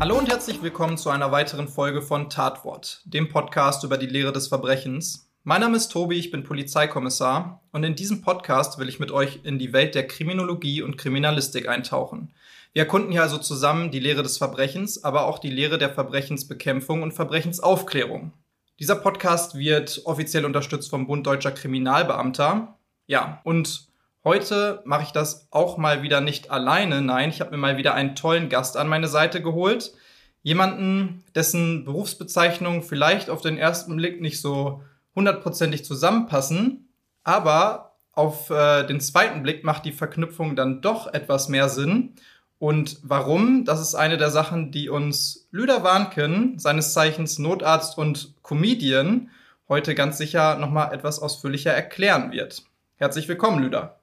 Hallo und herzlich willkommen zu einer weiteren Folge von Tatwort, dem Podcast über die Lehre des Verbrechens. Mein Name ist Tobi, ich bin Polizeikommissar und in diesem Podcast will ich mit euch in die Welt der Kriminologie und Kriminalistik eintauchen. Wir erkunden hier also zusammen die Lehre des Verbrechens, aber auch die Lehre der Verbrechensbekämpfung und Verbrechensaufklärung. Dieser Podcast wird offiziell unterstützt vom Bund Deutscher Kriminalbeamter. Ja, und Heute mache ich das auch mal wieder nicht alleine. Nein, ich habe mir mal wieder einen tollen Gast an meine Seite geholt. Jemanden, dessen Berufsbezeichnungen vielleicht auf den ersten Blick nicht so hundertprozentig zusammenpassen, aber auf äh, den zweiten Blick macht die Verknüpfung dann doch etwas mehr Sinn. Und warum? Das ist eine der Sachen, die uns Lüder Warnken, seines Zeichens Notarzt und Comedian, heute ganz sicher nochmal etwas ausführlicher erklären wird. Herzlich willkommen, Lüder.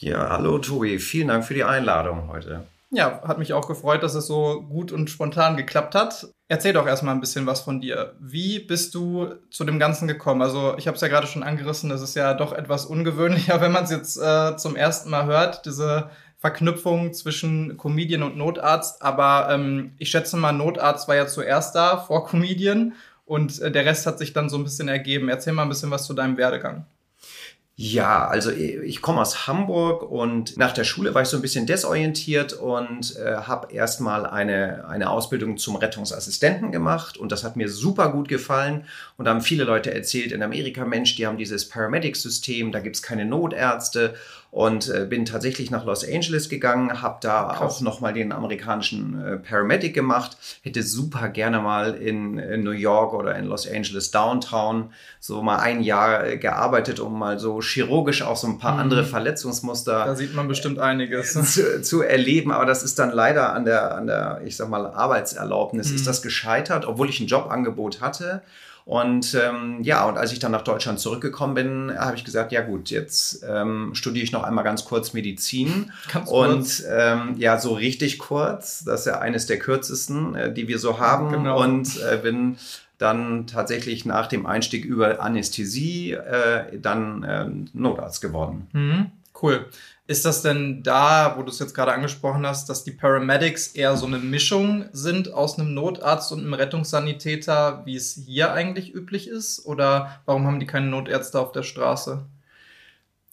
Ja, hallo Tobi, vielen Dank für die Einladung heute. Ja, hat mich auch gefreut, dass es so gut und spontan geklappt hat. Erzähl doch erstmal ein bisschen was von dir. Wie bist du zu dem Ganzen gekommen? Also, ich habe es ja gerade schon angerissen, das ist ja doch etwas ungewöhnlicher, wenn man es jetzt äh, zum ersten Mal hört, diese Verknüpfung zwischen Comedian und Notarzt. Aber ähm, ich schätze mal, Notarzt war ja zuerst da, vor Comedian. Und äh, der Rest hat sich dann so ein bisschen ergeben. Erzähl mal ein bisschen was zu deinem Werdegang. Ja, also ich komme aus Hamburg und nach der Schule war ich so ein bisschen desorientiert und äh, habe erstmal eine, eine Ausbildung zum Rettungsassistenten gemacht und das hat mir super gut gefallen und da haben viele Leute erzählt in Amerika, Mensch, die haben dieses Paramedic-System, da gibt's keine Notärzte und äh, bin tatsächlich nach Los Angeles gegangen, habe da Krass. auch nochmal den amerikanischen äh, Paramedic gemacht, hätte super gerne mal in, in, New York oder in Los Angeles Downtown so mal ein Jahr äh, gearbeitet, um mal so chirurgisch auch so ein paar mhm. andere Verletzungsmuster. Da sieht man bestimmt einiges. Zu, zu, erleben, aber das ist dann leider an der, an der ich sag mal, Arbeitserlaubnis mhm. ist das gescheitert, obwohl ich ein Jobangebot hatte. Und ähm, ja, und als ich dann nach Deutschland zurückgekommen bin, habe ich gesagt, ja gut, jetzt ähm, studiere ich noch einmal ganz kurz Medizin. Ganz kurz. Und ähm, ja, so richtig kurz. Das ist ja eines der kürzesten, äh, die wir so haben. Genau. Und äh, bin dann tatsächlich nach dem Einstieg über Anästhesie äh, dann äh, Notarzt geworden. Mhm. Cool. Ist das denn da, wo du es jetzt gerade angesprochen hast, dass die Paramedics eher so eine Mischung sind aus einem Notarzt und einem Rettungssanitäter, wie es hier eigentlich üblich ist? Oder warum haben die keine Notärzte auf der Straße?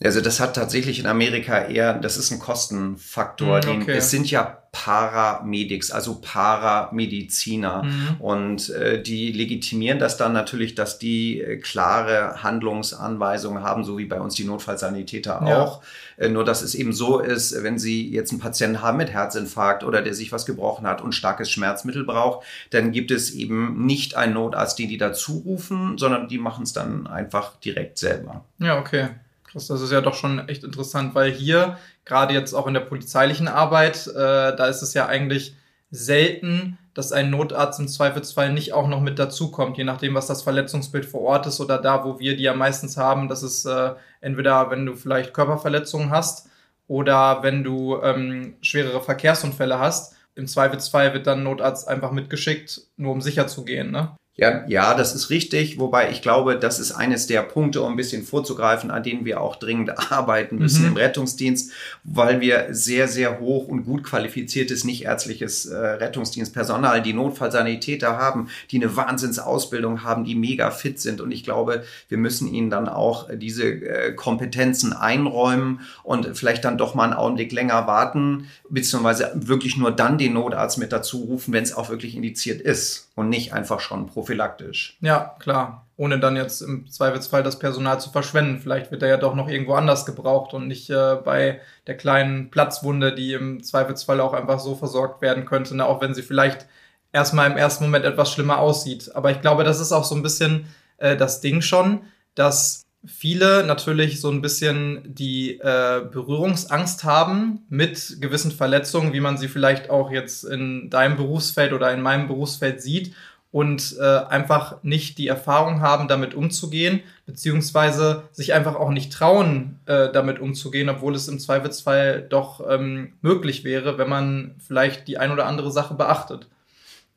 Also das hat tatsächlich in Amerika eher, das ist ein Kostenfaktor. Mm, okay. es sind ja Paramedics, also Paramediziner. Mhm. Und äh, die legitimieren das dann natürlich, dass die äh, klare Handlungsanweisungen haben, so wie bei uns die Notfallsanitäter ja. auch. Äh, nur dass es eben so ist, wenn sie jetzt einen Patienten haben mit Herzinfarkt oder der sich was gebrochen hat und starkes Schmerzmittel braucht, dann gibt es eben nicht einen Notarzt, den die dazu rufen, sondern die machen es dann einfach direkt selber. Ja, okay. Das, das ist ja doch schon echt interessant, weil hier, gerade jetzt auch in der polizeilichen Arbeit, äh, da ist es ja eigentlich selten, dass ein Notarzt im Zweifelsfall nicht auch noch mit dazukommt, je nachdem, was das Verletzungsbild vor Ort ist oder da, wo wir die ja meistens haben. Das ist äh, entweder, wenn du vielleicht Körperverletzungen hast oder wenn du ähm, schwerere Verkehrsunfälle hast. Im Zweifelsfall wird dann Notarzt einfach mitgeschickt, nur um sicher zu gehen. Ne? Ja, ja, das ist richtig. Wobei ich glaube, das ist eines der Punkte, um ein bisschen vorzugreifen, an denen wir auch dringend arbeiten müssen mhm. im Rettungsdienst, weil wir sehr, sehr hoch und gut qualifiziertes nichtärztliches äh, Rettungsdienstpersonal, die Notfallsanitäter haben, die eine Wahnsinnsausbildung haben, die mega fit sind. Und ich glaube, wir müssen ihnen dann auch diese äh, Kompetenzen einräumen und vielleicht dann doch mal einen Augenblick länger warten, beziehungsweise wirklich nur dann den Notarzt mit dazu rufen, wenn es auch wirklich indiziert ist und nicht einfach schon prophylaktisch. Ja, klar. Ohne dann jetzt im Zweifelsfall das Personal zu verschwenden. Vielleicht wird er ja doch noch irgendwo anders gebraucht und nicht äh, bei der kleinen Platzwunde, die im Zweifelsfall auch einfach so versorgt werden könnte, ne? auch wenn sie vielleicht erstmal im ersten Moment etwas schlimmer aussieht. Aber ich glaube, das ist auch so ein bisschen äh, das Ding schon, dass viele natürlich so ein bisschen die äh, Berührungsangst haben mit gewissen Verletzungen, wie man sie vielleicht auch jetzt in deinem Berufsfeld oder in meinem Berufsfeld sieht. und äh, einfach nicht die Erfahrung haben, damit umzugehen, beziehungsweise sich einfach auch nicht trauen, äh, damit umzugehen, obwohl es im Zweifelsfall doch ähm, möglich wäre, wenn man vielleicht die ein oder andere Sache beachtet.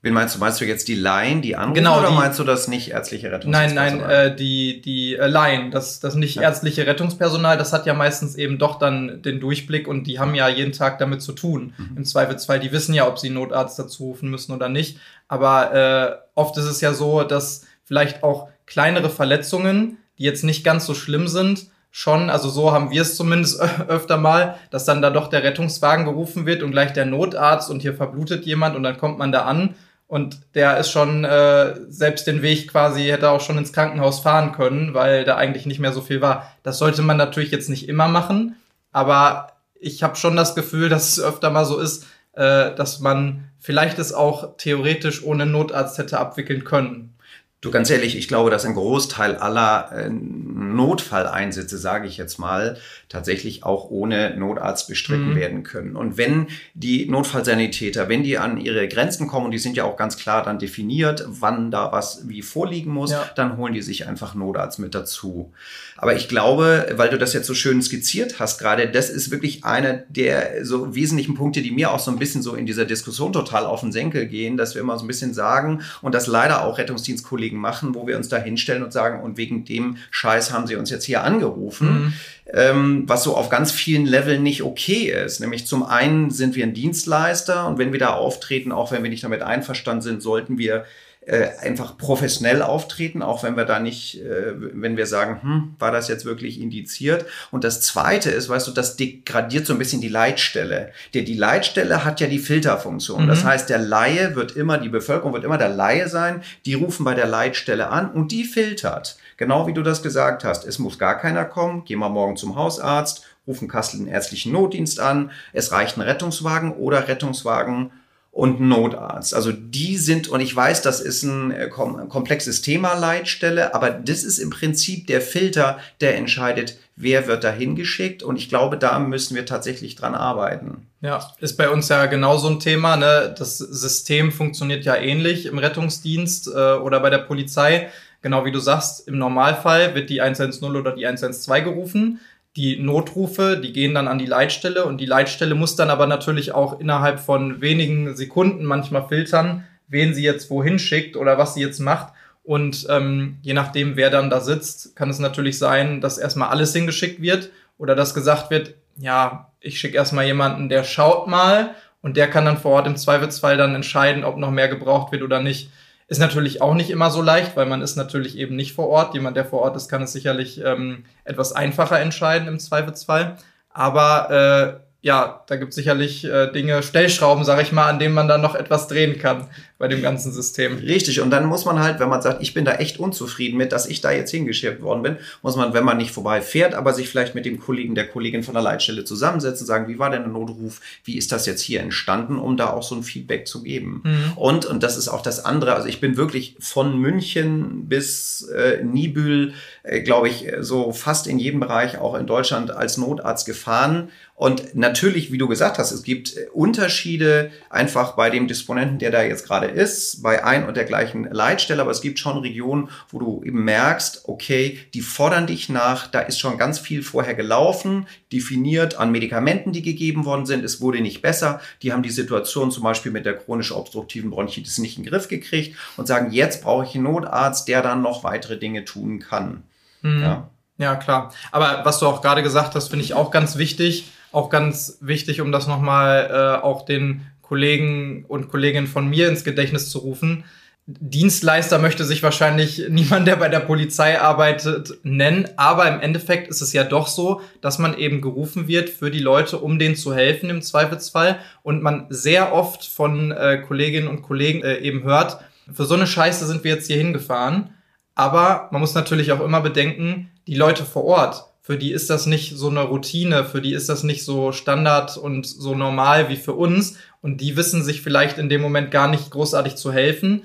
Wen meinst du? Meinst du jetzt die Laien, die anrufen, Genau, oder die- meinst du das nicht ärztliche Nein, Rettungspersonal? nein, äh, die, die äh, Laien, das, das nicht Ja. ärztliche Rettungspersonal, das hat ja meistens eben doch dann den Durchblick und die haben ja jeden Tag damit zu tun. Mhm. Im Zweifelsfall, die wissen ja, ob sie Notarzt dazu rufen müssen oder nicht. Aber äh, oft ist es ja so, dass vielleicht auch kleinere Verletzungen, die jetzt nicht ganz so schlimm sind, schon, also so haben wir es zumindest öfter mal, dass dann da doch der Rettungswagen gerufen wird und gleich der Notarzt und hier verblutet jemand und dann kommt man da an und der ist schon äh, selbst den Weg quasi, hätte auch schon ins Krankenhaus fahren können, weil da eigentlich nicht mehr so viel war. Das sollte man natürlich jetzt nicht immer machen, aber ich habe schon das Gefühl, dass es öfter mal so ist, äh, dass man vielleicht es auch theoretisch ohne Notarzt hätte abwickeln können. Du, ganz ehrlich, ich glaube, dass ein Großteil aller äh, Notfalleinsätze, sage ich jetzt mal, tatsächlich auch ohne Notarzt bestritten Mhm. werden können. Und wenn die Notfallsanitäter, wenn die an ihre Grenzen kommen, und die sind ja auch ganz klar dann definiert, wann da was wie vorliegen muss, Ja. dann holen die sich einfach Notarzt mit dazu. Aber ich glaube, weil du das jetzt so schön skizziert hast gerade, das ist wirklich einer der so wesentlichen Punkte, die mir auch so ein bisschen so in dieser Diskussion total auf den Senkel gehen, dass wir immer so ein bisschen sagen und das leider auch Rettungsdienstkollegen machen, wo wir uns da hinstellen und sagen, und wegen dem Scheiß haben sie uns jetzt hier angerufen Mhm. ähm, was so auf ganz vielen Leveln nicht okay ist. Nämlich zum einen sind wir ein Dienstleister und wenn wir da auftreten, auch wenn wir nicht damit einverstanden sind, sollten wir äh, einfach professionell auftreten, auch wenn wir da nicht, äh, wenn wir sagen, hm, war das jetzt wirklich indiziert? Und das Zweite ist, weißt du, das degradiert so ein bisschen die Leitstelle. Der, die Leitstelle hat ja die Filterfunktion. Das Mhm. heißt, der Laie wird immer, die Bevölkerung wird immer der Laie sein. Die rufen bei der Leitstelle an und die filtert. Genau wie du das gesagt hast. Es muss gar keiner kommen. Gehen wir morgen zum Hausarzt, rufen Kassel den ärztlichen Notdienst an. Es reicht ein Rettungswagen oder Rettungswagen und ein Notarzt. Also die sind, und ich weiß, das ist ein äh, kom komplexes Thema, Leitstelle, aber das ist im Prinzip der Filter, der entscheidet, wer wird da hingeschickt. Und ich glaube, da müssen wir tatsächlich dran arbeiten. Ja, ist bei uns ja genau so ein Thema. Ne? Das System funktioniert ja ähnlich im Rettungsdienst äh, oder bei der Polizei. Genau wie du sagst, im Normalfall wird die 110 oder die 112 gerufen. Die Notrufe, die gehen dann an die Leitstelle und die Leitstelle muss dann aber natürlich auch innerhalb von wenigen Sekunden manchmal filtern, wen sie jetzt wohin schickt oder was sie jetzt macht. Und ähm, je nachdem, wer dann da sitzt, kann es natürlich sein, dass erstmal alles hingeschickt wird oder dass gesagt wird, ja, ich schicke erstmal jemanden, der schaut mal und der kann dann vor Ort im Zweifelsfall dann entscheiden, ob noch mehr gebraucht wird oder nicht. Ist natürlich auch nicht immer so leicht, weil man ist natürlich eben nicht vor Ort. Jemand, der vor Ort ist, kann es sicherlich ähm, etwas einfacher entscheiden im Zweifelsfall. Aber äh, ja, da gibt es sicherlich äh, Dinge, Stellschrauben, sage ich mal, an denen man dann noch etwas drehen kann bei dem ganzen System. Richtig, und dann muss man halt, wenn man sagt, ich bin da echt unzufrieden mit, dass ich da jetzt hingeschickt worden bin, muss man, wenn man nicht vorbeifährt, aber sich vielleicht mit dem Kollegen, der Kollegin von der Leitstelle zusammensetzen, sagen, wie war denn der Notruf, wie ist das jetzt hier entstanden, um da auch so ein Feedback zu geben. Mhm. Und, und das ist auch das andere, also ich bin wirklich von München bis äh, Nibül, äh, glaube ich, so fast in jedem Bereich auch in Deutschland als Notarzt gefahren. Und natürlich, wie du gesagt hast, es gibt äh, Unterschiede einfach bei dem Disponenten, der da jetzt gerade ist, bei ein und der gleichen Leitstelle, aber es gibt schon Regionen, wo du eben merkst, okay, die fordern dich nach, da ist schon ganz viel vorher gelaufen, definiert an Medikamenten, die gegeben worden sind, es wurde nicht besser, die haben die Situation zum Beispiel mit der chronisch obstruktiven Bronchitis nicht in den Griff gekriegt und sagen, jetzt brauche ich einen Notarzt, der dann noch weitere Dinge tun kann. Mhm. Ja. Ja, klar. Aber was du auch gerade gesagt hast, finde ich auch ganz wichtig. Auch ganz wichtig, um das nochmal äh, auch den Kollegen und Kolleginnen von mir ins Gedächtnis zu rufen. Dienstleister möchte sich wahrscheinlich niemand, der bei der Polizei arbeitet, nennen. Aber im Endeffekt ist es ja doch so, dass man eben gerufen wird für die Leute, um denen zu helfen im Zweifelsfall. Und man sehr oft von äh, Kolleginnen und Kollegen äh, eben hört, für so eine Scheiße sind wir jetzt hier hingefahren. Aber man muss natürlich auch immer bedenken, die Leute vor Ort, für die ist das nicht so eine Routine, für die ist das nicht so Standard und so normal wie für uns. Und die wissen sich vielleicht in dem Moment gar nicht großartig zu helfen.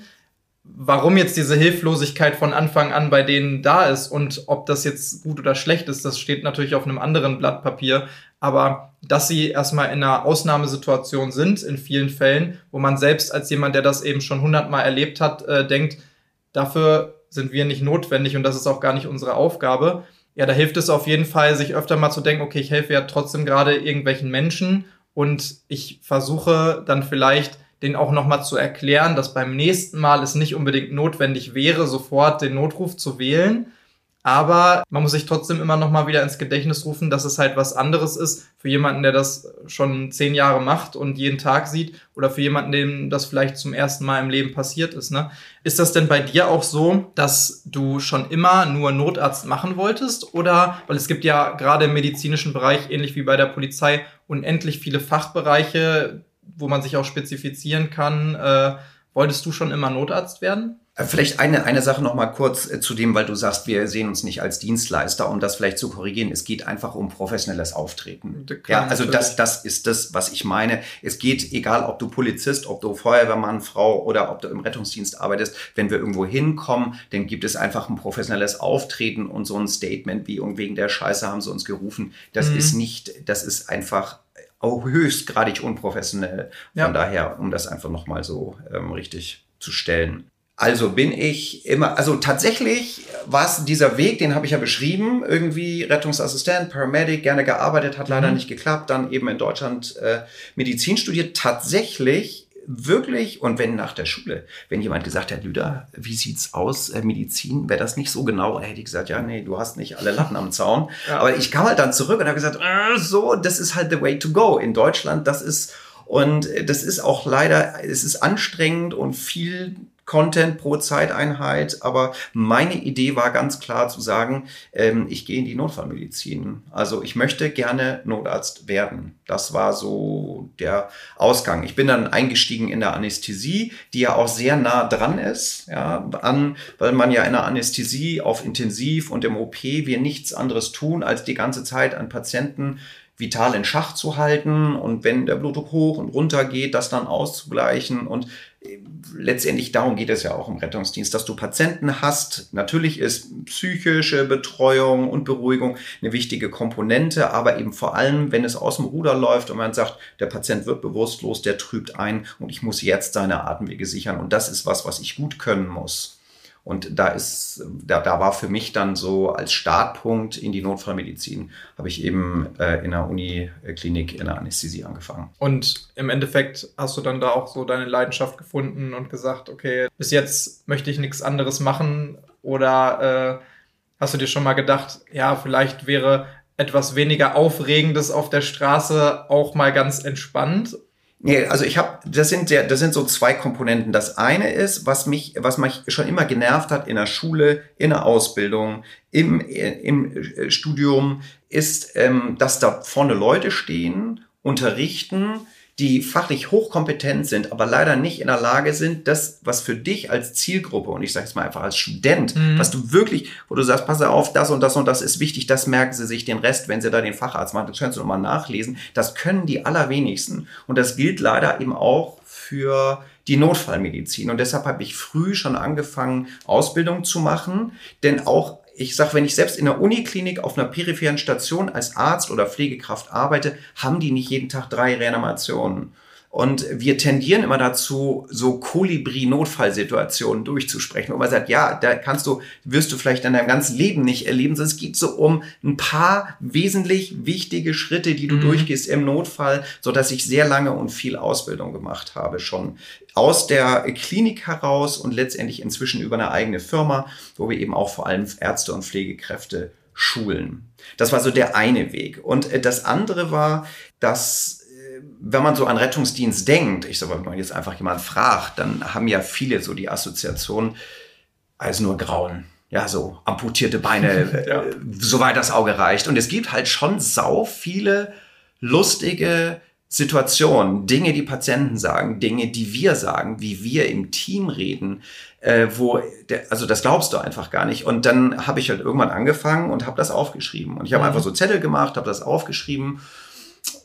warum jetzt diese Hilflosigkeit von Anfang an bei denen da ist und ob das jetzt gut oder schlecht ist, das steht natürlich auf einem anderen Blatt Papier. Aber dass sie erstmal in einer Ausnahmesituation sind, in vielen Fällen, wo man selbst als jemand, der das eben schon hundertmal erlebt hat, äh, denkt, dafür sind wir nicht notwendig und das ist auch gar nicht unsere Aufgabe. Ja, da hilft es auf jeden Fall, sich öfter mal zu denken, okay, ich helfe ja trotzdem gerade irgendwelchen Menschen und ich versuche dann vielleicht den auch nochmal zu erklären, dass beim nächsten Mal es nicht unbedingt notwendig wäre, sofort den Notruf zu wählen. Aber man muss sich trotzdem immer nochmal wieder ins Gedächtnis rufen, dass es halt was anderes ist für jemanden, der das schon zehn Jahre macht und jeden Tag sieht oder für jemanden, dem das vielleicht zum ersten Mal im Leben passiert ist. Ne? Ist das denn bei dir auch so, dass du schon immer nur Notarzt machen wolltest? Oder, weil es gibt ja gerade im medizinischen Bereich, ähnlich wie bei der Polizei, unendlich viele Fachbereiche, wo man sich auch spezifizieren kann. Äh, wolltest du schon immer Notarzt werden? Äh, vielleicht eine, eine Sache noch mal kurz äh, zu dem, weil du sagst, wir sehen uns nicht als Dienstleister, um das vielleicht zu korrigieren. Es geht einfach um professionelles Auftreten. Ja, also das, das ist das, was ich meine. Es geht, egal ob du Polizist, ob du Feuerwehrmann, Frau oder ob du im Rettungsdienst arbeitest, wenn wir irgendwo hinkommen, dann gibt es einfach ein professionelles Auftreten und so ein Statement wie wegen der Scheiße haben sie uns gerufen. Das mhm. ist nicht, das ist einfach auch höchstgradig unprofessionell. Von ja. daher, um das einfach nochmal so ähm, richtig zu stellen. Also bin ich immer, also tatsächlich war es dieser Weg, den habe ich ja beschrieben, irgendwie Rettungsassistent, Paramedic, gerne gearbeitet, hat leider mhm. nicht geklappt, dann eben in Deutschland äh, Medizin studiert. Tatsächlich wirklich, und wenn nach der Schule, wenn jemand gesagt hat, Lüder, wie sieht's aus, äh, Medizin, wäre das nicht so genau, hätte ich gesagt, ja, nee, du hast nicht alle Latten am Zaun. Ja. Aber ich kam halt dann zurück und habe gesagt, äh, so, das ist halt the way to go in Deutschland, das ist, und das ist auch leider, es ist anstrengend und viel Content pro Zeiteinheit, aber meine Idee war ganz klar zu sagen, ähm, ich gehe in die Notfallmedizin. Also ich möchte gerne Notarzt werden. Das war so der Ausgang. Ich bin dann eingestiegen in der Anästhesie, die ja auch sehr nah dran ist, ja, an, weil man ja in der Anästhesie auf Intensiv und im OP wir nichts anderes tun, als die ganze Zeit an Patienten vital in Schach zu halten und wenn der Blutdruck hoch und runter geht, das dann auszugleichen und äh, letztendlich darum geht es ja auch im Rettungsdienst, dass du Patienten hast. Natürlich ist psychische Betreuung und Beruhigung eine wichtige Komponente, aber eben vor allem, wenn es aus dem Ruder läuft und man sagt, der Patient wird bewusstlos, der trübt ein und ich muss jetzt seine Atemwege sichern und das ist was, was ich gut können muss. Und da ist, da, da war für mich dann so als Startpunkt in die Notfallmedizin, habe ich eben äh, in der Uniklinik in der Anästhesie angefangen. Und im Endeffekt hast du dann da auch so deine Leidenschaft gefunden und gesagt, okay, bis jetzt möchte ich nichts anderes machen oder äh, hast du dir schon mal gedacht, ja, vielleicht wäre etwas weniger Aufregendes auf der Straße auch mal ganz entspannt? Nee, also ich habe, das sind der, das sind so zwei Komponenten. Das eine ist, was mich, was mich schon immer genervt hat in der Schule, in der Ausbildung, im, im Studium, ist, ähm, dass da vorne Leute stehen, unterrichten, die fachlich hochkompetent sind, aber leider nicht in der Lage sind, das, was für dich als Zielgruppe, und ich sage es mal einfach als Student, mhm. was du wirklich, wo du sagst, pass auf, das und das und das ist wichtig, das merken sie sich den Rest, wenn sie da den Facharzt machen, das können sie nochmal nachlesen, das können die allerwenigsten. Und das gilt leider eben auch für die Notfallmedizin. Und deshalb habe ich früh schon angefangen, Ausbildung zu machen, denn auch ich sag, wenn ich selbst in der Uniklinik auf einer peripheren Station als Arzt oder Pflegekraft arbeite, haben die nicht jeden Tag drei Reanimationen. Und wir tendieren immer dazu, so Kolibri-Notfallsituationen durchzusprechen, wo man sagt, ja, da kannst du, wirst du vielleicht in deinem ganzen Leben nicht erleben, sondern es geht so um ein paar wesentlich wichtige Schritte, die du mhm. durchgehst im Notfall, so dass ich sehr lange und viel Ausbildung gemacht habe, schon aus der Klinik heraus und letztendlich inzwischen über eine eigene Firma, wo wir eben auch vor allem Ärzte und Pflegekräfte schulen. Das war so der eine Weg. Und äh, das andere war, dass wenn man so an Rettungsdienst denkt, ich sag mal, wenn man jetzt einfach jemand fragt, dann haben ja viele so die Assoziation, als nur Grauen. Ja, so amputierte Beine, ja. äh, soweit das Auge reicht. Und es gibt halt schon sau viele lustige Situationen, Dinge, die Patienten sagen, Dinge, die wir sagen, wie wir im Team reden, äh, wo, der, also das glaubst du einfach gar nicht. Und dann habe ich halt irgendwann angefangen und habe das aufgeschrieben. Und ich habe mhm. einfach so Zettel gemacht, habe das aufgeschrieben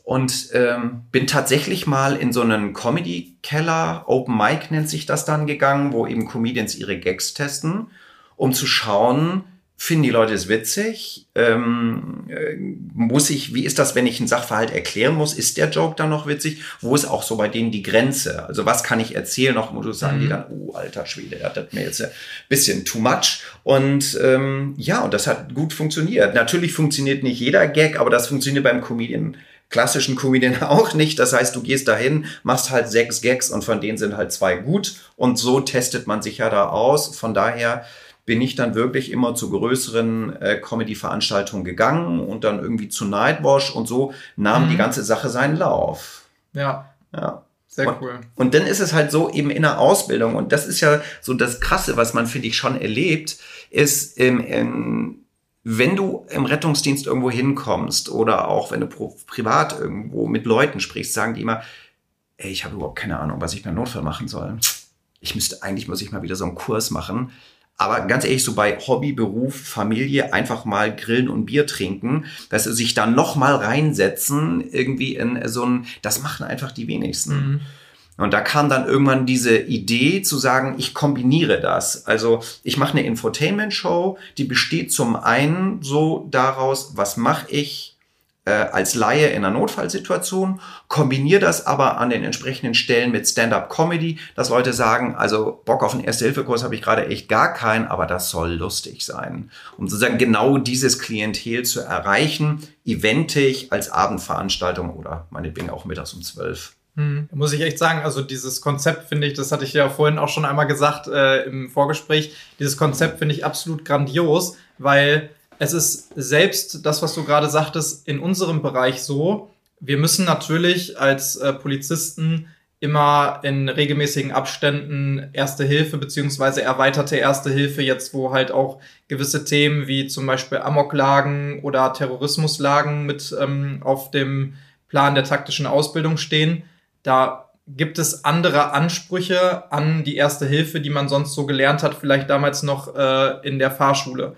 und ähm, bin tatsächlich mal in so einen Comedy-Keller, Open Mic nennt sich das dann, gegangen, wo eben Comedians ihre Gags testen, um zu schauen, finden die Leute es witzig? Ähm, äh, muss ich, wie ist das, wenn ich einen Sachverhalt erklären muss? Ist der Joke dann noch witzig? Wo ist auch so bei denen die Grenze? Also was kann ich erzählen noch, wo du sagen mhm. die dann, oh, alter Schwede, das hat mir jetzt ein bisschen too much. Und ähm, ja, und das hat gut funktioniert. Natürlich funktioniert nicht jeder Gag, aber das funktioniert beim Comedian klassischen Comedian auch nicht. Das heißt, du gehst dahin, machst halt sechs Gags und von denen sind halt zwei gut. Und so testet man sich ja da aus. Von daher bin ich dann wirklich immer zu größeren äh, Comedy-Veranstaltungen gegangen und dann irgendwie zu Nightwash und so nahm mhm. die ganze Sache seinen Lauf. Ja. Ja. Sehr und, cool. Und dann ist es halt so eben in der Ausbildung und das ist ja so das Krasse, was man finde ich schon erlebt, ist ähm, ähm, wenn du im Rettungsdienst irgendwo hinkommst oder auch wenn du privat irgendwo mit Leuten sprichst, sagen die immer, ey, ich habe überhaupt keine Ahnung, was ich beim Notfall machen soll. Ich müsste, eigentlich muss ich mal wieder so einen Kurs machen. Aber ganz ehrlich, so bei Hobby, Beruf, Familie einfach mal grillen und Bier trinken, dass sie sich dann noch mal reinsetzen, irgendwie in so ein, das machen einfach die wenigsten. Mhm. Und da kam dann irgendwann diese Idee zu sagen, ich kombiniere das. Also ich mache eine Infotainment-Show, die besteht zum einen so daraus, was mache ich äh, als Laie in einer Notfallsituation, kombiniere das aber an den entsprechenden Stellen mit Stand-up-Comedy, dass Leute sagen, also Bock auf einen Erste-Hilfe-Kurs habe ich gerade echt gar keinen, aber das soll lustig sein. Um sozusagen genau dieses Klientel zu erreichen, eventig als Abendveranstaltung oder meinetwegen auch mittags um zwölf. Hm. Muss ich echt sagen, also dieses Konzept finde ich, das hatte ich ja vorhin auch schon einmal gesagt äh, im Vorgespräch, dieses Konzept finde ich absolut grandios, weil es ist selbst das, was du gerade sagtest, in unserem Bereich so, wir müssen natürlich als äh, Polizisten immer in regelmäßigen Abständen Erste Hilfe beziehungsweise erweiterte Erste Hilfe, jetzt wo halt auch gewisse Themen wie zum Beispiel Amoklagen oder Terrorismuslagen mit ähm, auf dem Plan der taktischen Ausbildung stehen da gibt es andere Ansprüche an die erste Hilfe, die man sonst so gelernt hat, vielleicht damals noch äh, in der Fahrschule.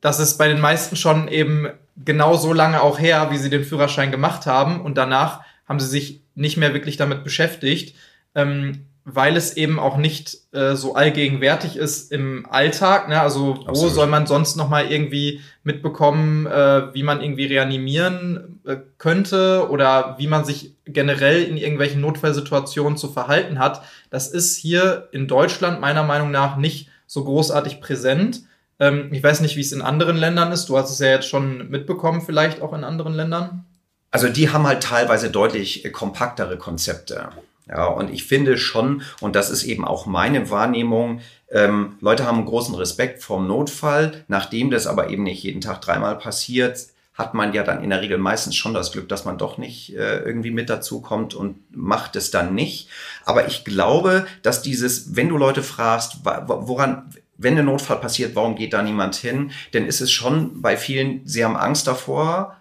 Das ist bei den meisten schon eben genau so lange auch her, wie sie den Führerschein gemacht haben und danach haben sie sich nicht mehr wirklich damit beschäftigt. Ähm, weil es eben auch nicht äh, so allgegenwärtig ist im Alltag. Ne? Also wo Absolut. soll man sonst noch mal irgendwie mitbekommen, äh, wie man irgendwie reanimieren äh, könnte oder wie man sich generell in irgendwelchen Notfallsituationen zu verhalten hat. Das ist hier in Deutschland meiner Meinung nach nicht so großartig präsent. Ähm, ich weiß nicht, wie es in anderen Ländern ist. Du hast es ja jetzt schon mitbekommen, vielleicht auch in anderen Ländern. Also die haben halt teilweise deutlich kompaktere Konzepte. Ja, und ich finde schon, und das ist eben auch meine Wahrnehmung, ähm, Leute haben großen Respekt vorm Notfall. Nachdem das aber eben nicht jeden Tag dreimal passiert, hat man ja dann in der Regel meistens schon das Glück, dass man doch nicht äh, irgendwie mit dazu kommt und macht es dann nicht. Aber ich glaube, dass dieses, wenn du Leute fragst, woran, wenn ein Notfall passiert, warum geht da niemand hin, dann ist es schon bei vielen, sie haben Angst davor,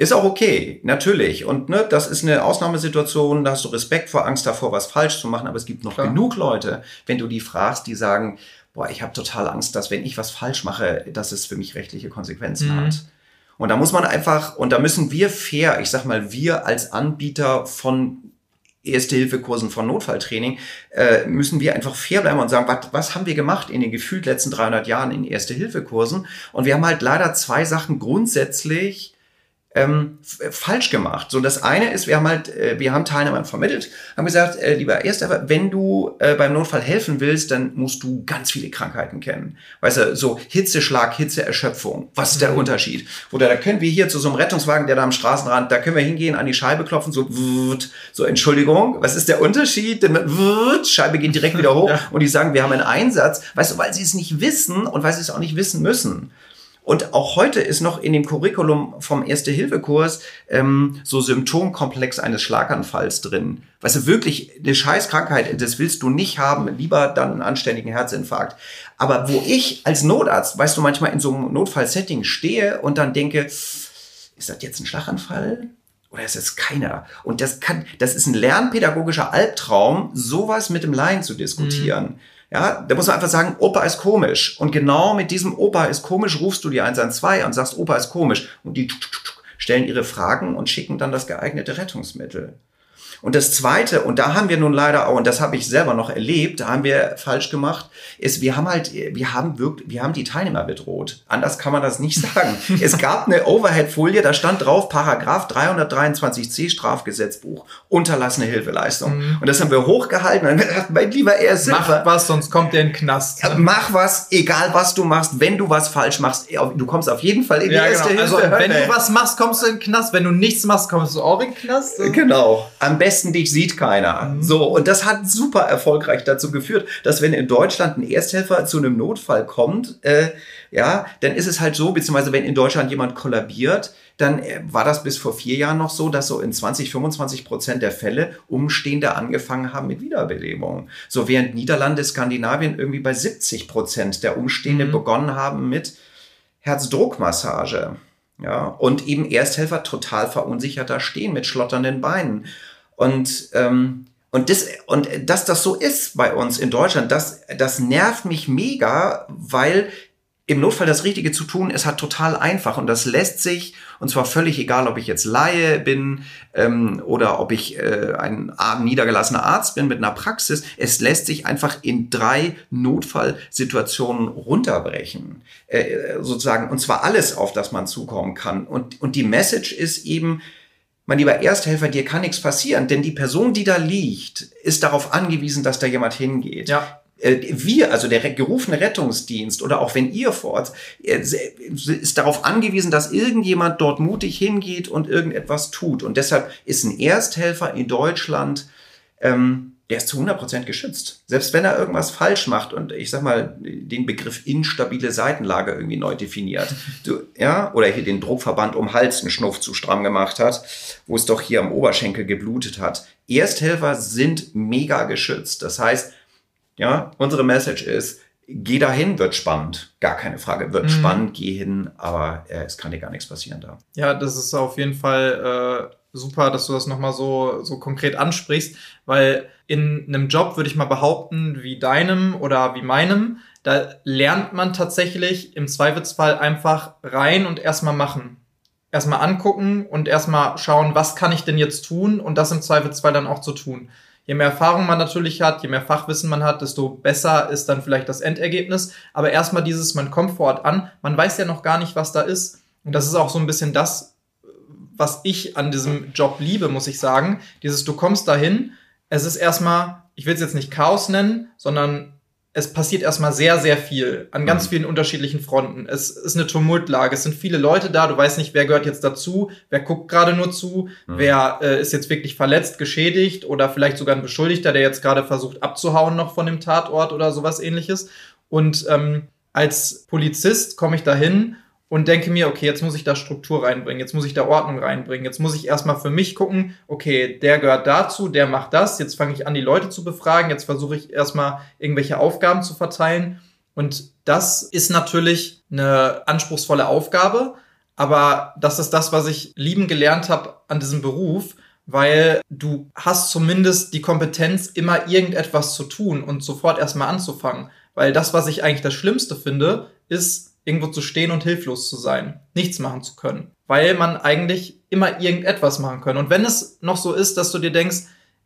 ist auch okay, natürlich. Und ne, das ist eine Ausnahmesituation, da hast du Respekt vor Angst davor, was falsch zu machen. Aber es gibt noch Klar. genug Leute, wenn du die fragst, die sagen, boah, ich habe total Angst, dass wenn ich was falsch mache, dass es für mich rechtliche Konsequenzen mhm. hat. Und da muss man einfach, und da müssen wir fair, ich sag mal, wir als Anbieter von Erste-Hilfe-Kursen von Notfalltraining, äh, müssen wir einfach fair bleiben und sagen, was, was haben wir gemacht in den gefühlt letzten 300 Jahren in Erste-Hilfe-Kursen? Und wir haben halt leider zwei Sachen grundsätzlich ähm, falsch gemacht. So, das eine ist, wir haben halt, äh, wir haben Teilnehmern vermittelt, haben gesagt, äh, lieber Erster, wenn du äh, beim Notfall helfen willst, dann musst du ganz viele Krankheiten kennen. Weißt du, so Hitzeschlag, Hitzeerschöpfung, was ist der mhm. Unterschied? Oder da können wir hier zu so einem Rettungswagen, der da am Straßenrand, da können wir hingehen, an die Scheibe klopfen, so, so Entschuldigung, was ist der Unterschied? Denn Scheibe geht direkt wieder hoch ja. und die sagen, wir haben einen Einsatz, weißt du, weil sie es nicht wissen und weil sie es auch nicht wissen müssen. Und auch heute ist noch in dem Curriculum vom Erste-Hilfe-Kurs ähm, so Symptomkomplex eines Schlaganfalls drin. Weißt du, wirklich eine Scheißkrankheit, das willst du nicht haben, lieber dann einen anständigen Herzinfarkt. Aber wo ich als Notarzt, weißt du, manchmal in so einem Notfallsetting stehe und dann denke, ist das jetzt ein Schlaganfall? Oder ist es keiner? Und das kann, das ist ein lernpädagogischer Albtraum, sowas mit dem Laien zu diskutieren. Mhm. Ja, da muss man einfach sagen, Opa ist komisch. Und genau mit diesem Opa ist komisch rufst du die 112 und sagst, Opa ist komisch. Und die stellen ihre Fragen und schicken dann das geeignete Rettungsmittel. Und das Zweite, und da haben wir nun leider auch, und das habe ich selber noch erlebt, da haben wir falsch gemacht, ist, wir haben halt, wir haben wirklich, wir haben die Teilnehmer bedroht. Anders kann man das nicht sagen. es gab eine Overhead-Folie, da stand drauf, Paragraph 323c Strafgesetzbuch, unterlassene Hilfeleistung. Mhm. Und das haben wir hochgehalten und gedacht, mein lieber erst Mach was, sonst kommt der in den Knast. Ne? Mach was, egal was du machst, wenn du was falsch machst, du kommst auf jeden Fall in die ja, erste genau. Hilfe. Also, wenn du was machst, kommst du in den Knast. Wenn du nichts machst, kommst du auch in den Knast. Genau. Am besten besten dich sieht keiner. Mhm. So, und das hat super erfolgreich dazu geführt, dass wenn in Deutschland ein Ersthelfer zu einem Notfall kommt, äh, ja, dann ist es halt so, beziehungsweise wenn in Deutschland jemand kollabiert, dann äh, war das bis vor vier Jahren noch so, dass so in 20, 25 Prozent der Fälle Umstehende angefangen haben mit Wiederbelebung. So während Niederlande, Skandinavien irgendwie bei 70 Prozent der Umstehende mhm. begonnen haben mit Herzdruckmassage. Ja, und eben Ersthelfer total verunsichert da stehen mit schlotternden Beinen. Und, ähm, und, das, und dass das so ist bei uns in Deutschland, das, das nervt mich mega, weil im Notfall das Richtige zu tun ist halt total einfach. Und das lässt sich, und zwar völlig egal, ob ich jetzt Laie bin ähm, oder ob ich äh, ein niedergelassener Arzt bin mit einer Praxis, es lässt sich einfach in drei Notfallsituationen runterbrechen, äh, sozusagen, und zwar alles, auf das man zukommen kann. Und, und die Message ist eben, mein lieber Ersthelfer, dir kann nichts passieren, denn die Person, die da liegt, ist darauf angewiesen, dass da jemand hingeht. Ja. Äh, wir, also der gerufene Rettungsdienst oder auch wenn ihr vor Ort, äh, ist darauf angewiesen, dass irgendjemand dort mutig hingeht und irgendetwas tut. Und deshalb ist ein Ersthelfer in Deutschland ähm, der ist zu 100% geschützt. Selbst wenn er irgendwas falsch macht und ich sag mal, den Begriff instabile Seitenlage irgendwie neu definiert, du, ja, oder hier den Druckverband um Hals einen Schnuff zu stramm gemacht hat, wo es doch hier am Oberschenkel geblutet hat. Ersthelfer sind mega geschützt. Das heißt, ja, unsere Message ist, geh dahin, wird spannend. Gar keine Frage, wird mhm. spannend, geh hin, aber äh, es kann dir gar nichts passieren da. Ja, das ist auf jeden Fall äh, super, dass du das nochmal so, so konkret ansprichst, weil in einem Job würde ich mal behaupten, wie deinem oder wie meinem, da lernt man tatsächlich im Zweifelsfall einfach rein und erstmal machen. Erstmal angucken und erstmal schauen, was kann ich denn jetzt tun und das im Zweifelsfall dann auch zu tun. Je mehr Erfahrung man natürlich hat, je mehr Fachwissen man hat, desto besser ist dann vielleicht das Endergebnis. Aber erstmal dieses, man kommt vor Ort an, man weiß ja noch gar nicht, was da ist. Und das ist auch so ein bisschen das, was ich an diesem Job liebe, muss ich sagen. Dieses, du kommst dahin, es ist erstmal, ich will es jetzt nicht Chaos nennen, sondern es passiert erstmal sehr, sehr viel an ganz mhm. vielen unterschiedlichen Fronten. Es ist eine Tumultlage, es sind viele Leute da, du weißt nicht, wer gehört jetzt dazu, wer guckt gerade nur zu, mhm. wer äh, ist jetzt wirklich verletzt, geschädigt oder vielleicht sogar ein Beschuldigter, der jetzt gerade versucht abzuhauen noch von dem Tatort oder sowas ähnliches. Und ähm, als Polizist komme ich dahin und denke mir, okay, jetzt muss ich da Struktur reinbringen, jetzt muss ich da Ordnung reinbringen, jetzt muss ich erstmal für mich gucken, okay, der gehört dazu, der macht das, jetzt fange ich an, die Leute zu befragen, jetzt versuche ich erstmal irgendwelche Aufgaben zu verteilen. Und das ist natürlich eine anspruchsvolle Aufgabe, aber das ist das, was ich lieben gelernt habe an diesem Beruf, weil du hast zumindest die Kompetenz, immer irgendetwas zu tun und sofort erstmal anzufangen. Weil das, was ich eigentlich das Schlimmste finde, ist, irgendwo zu stehen und hilflos zu sein, nichts machen zu können, weil man eigentlich immer irgendetwas machen kann. Und wenn es noch so ist, dass du dir denkst,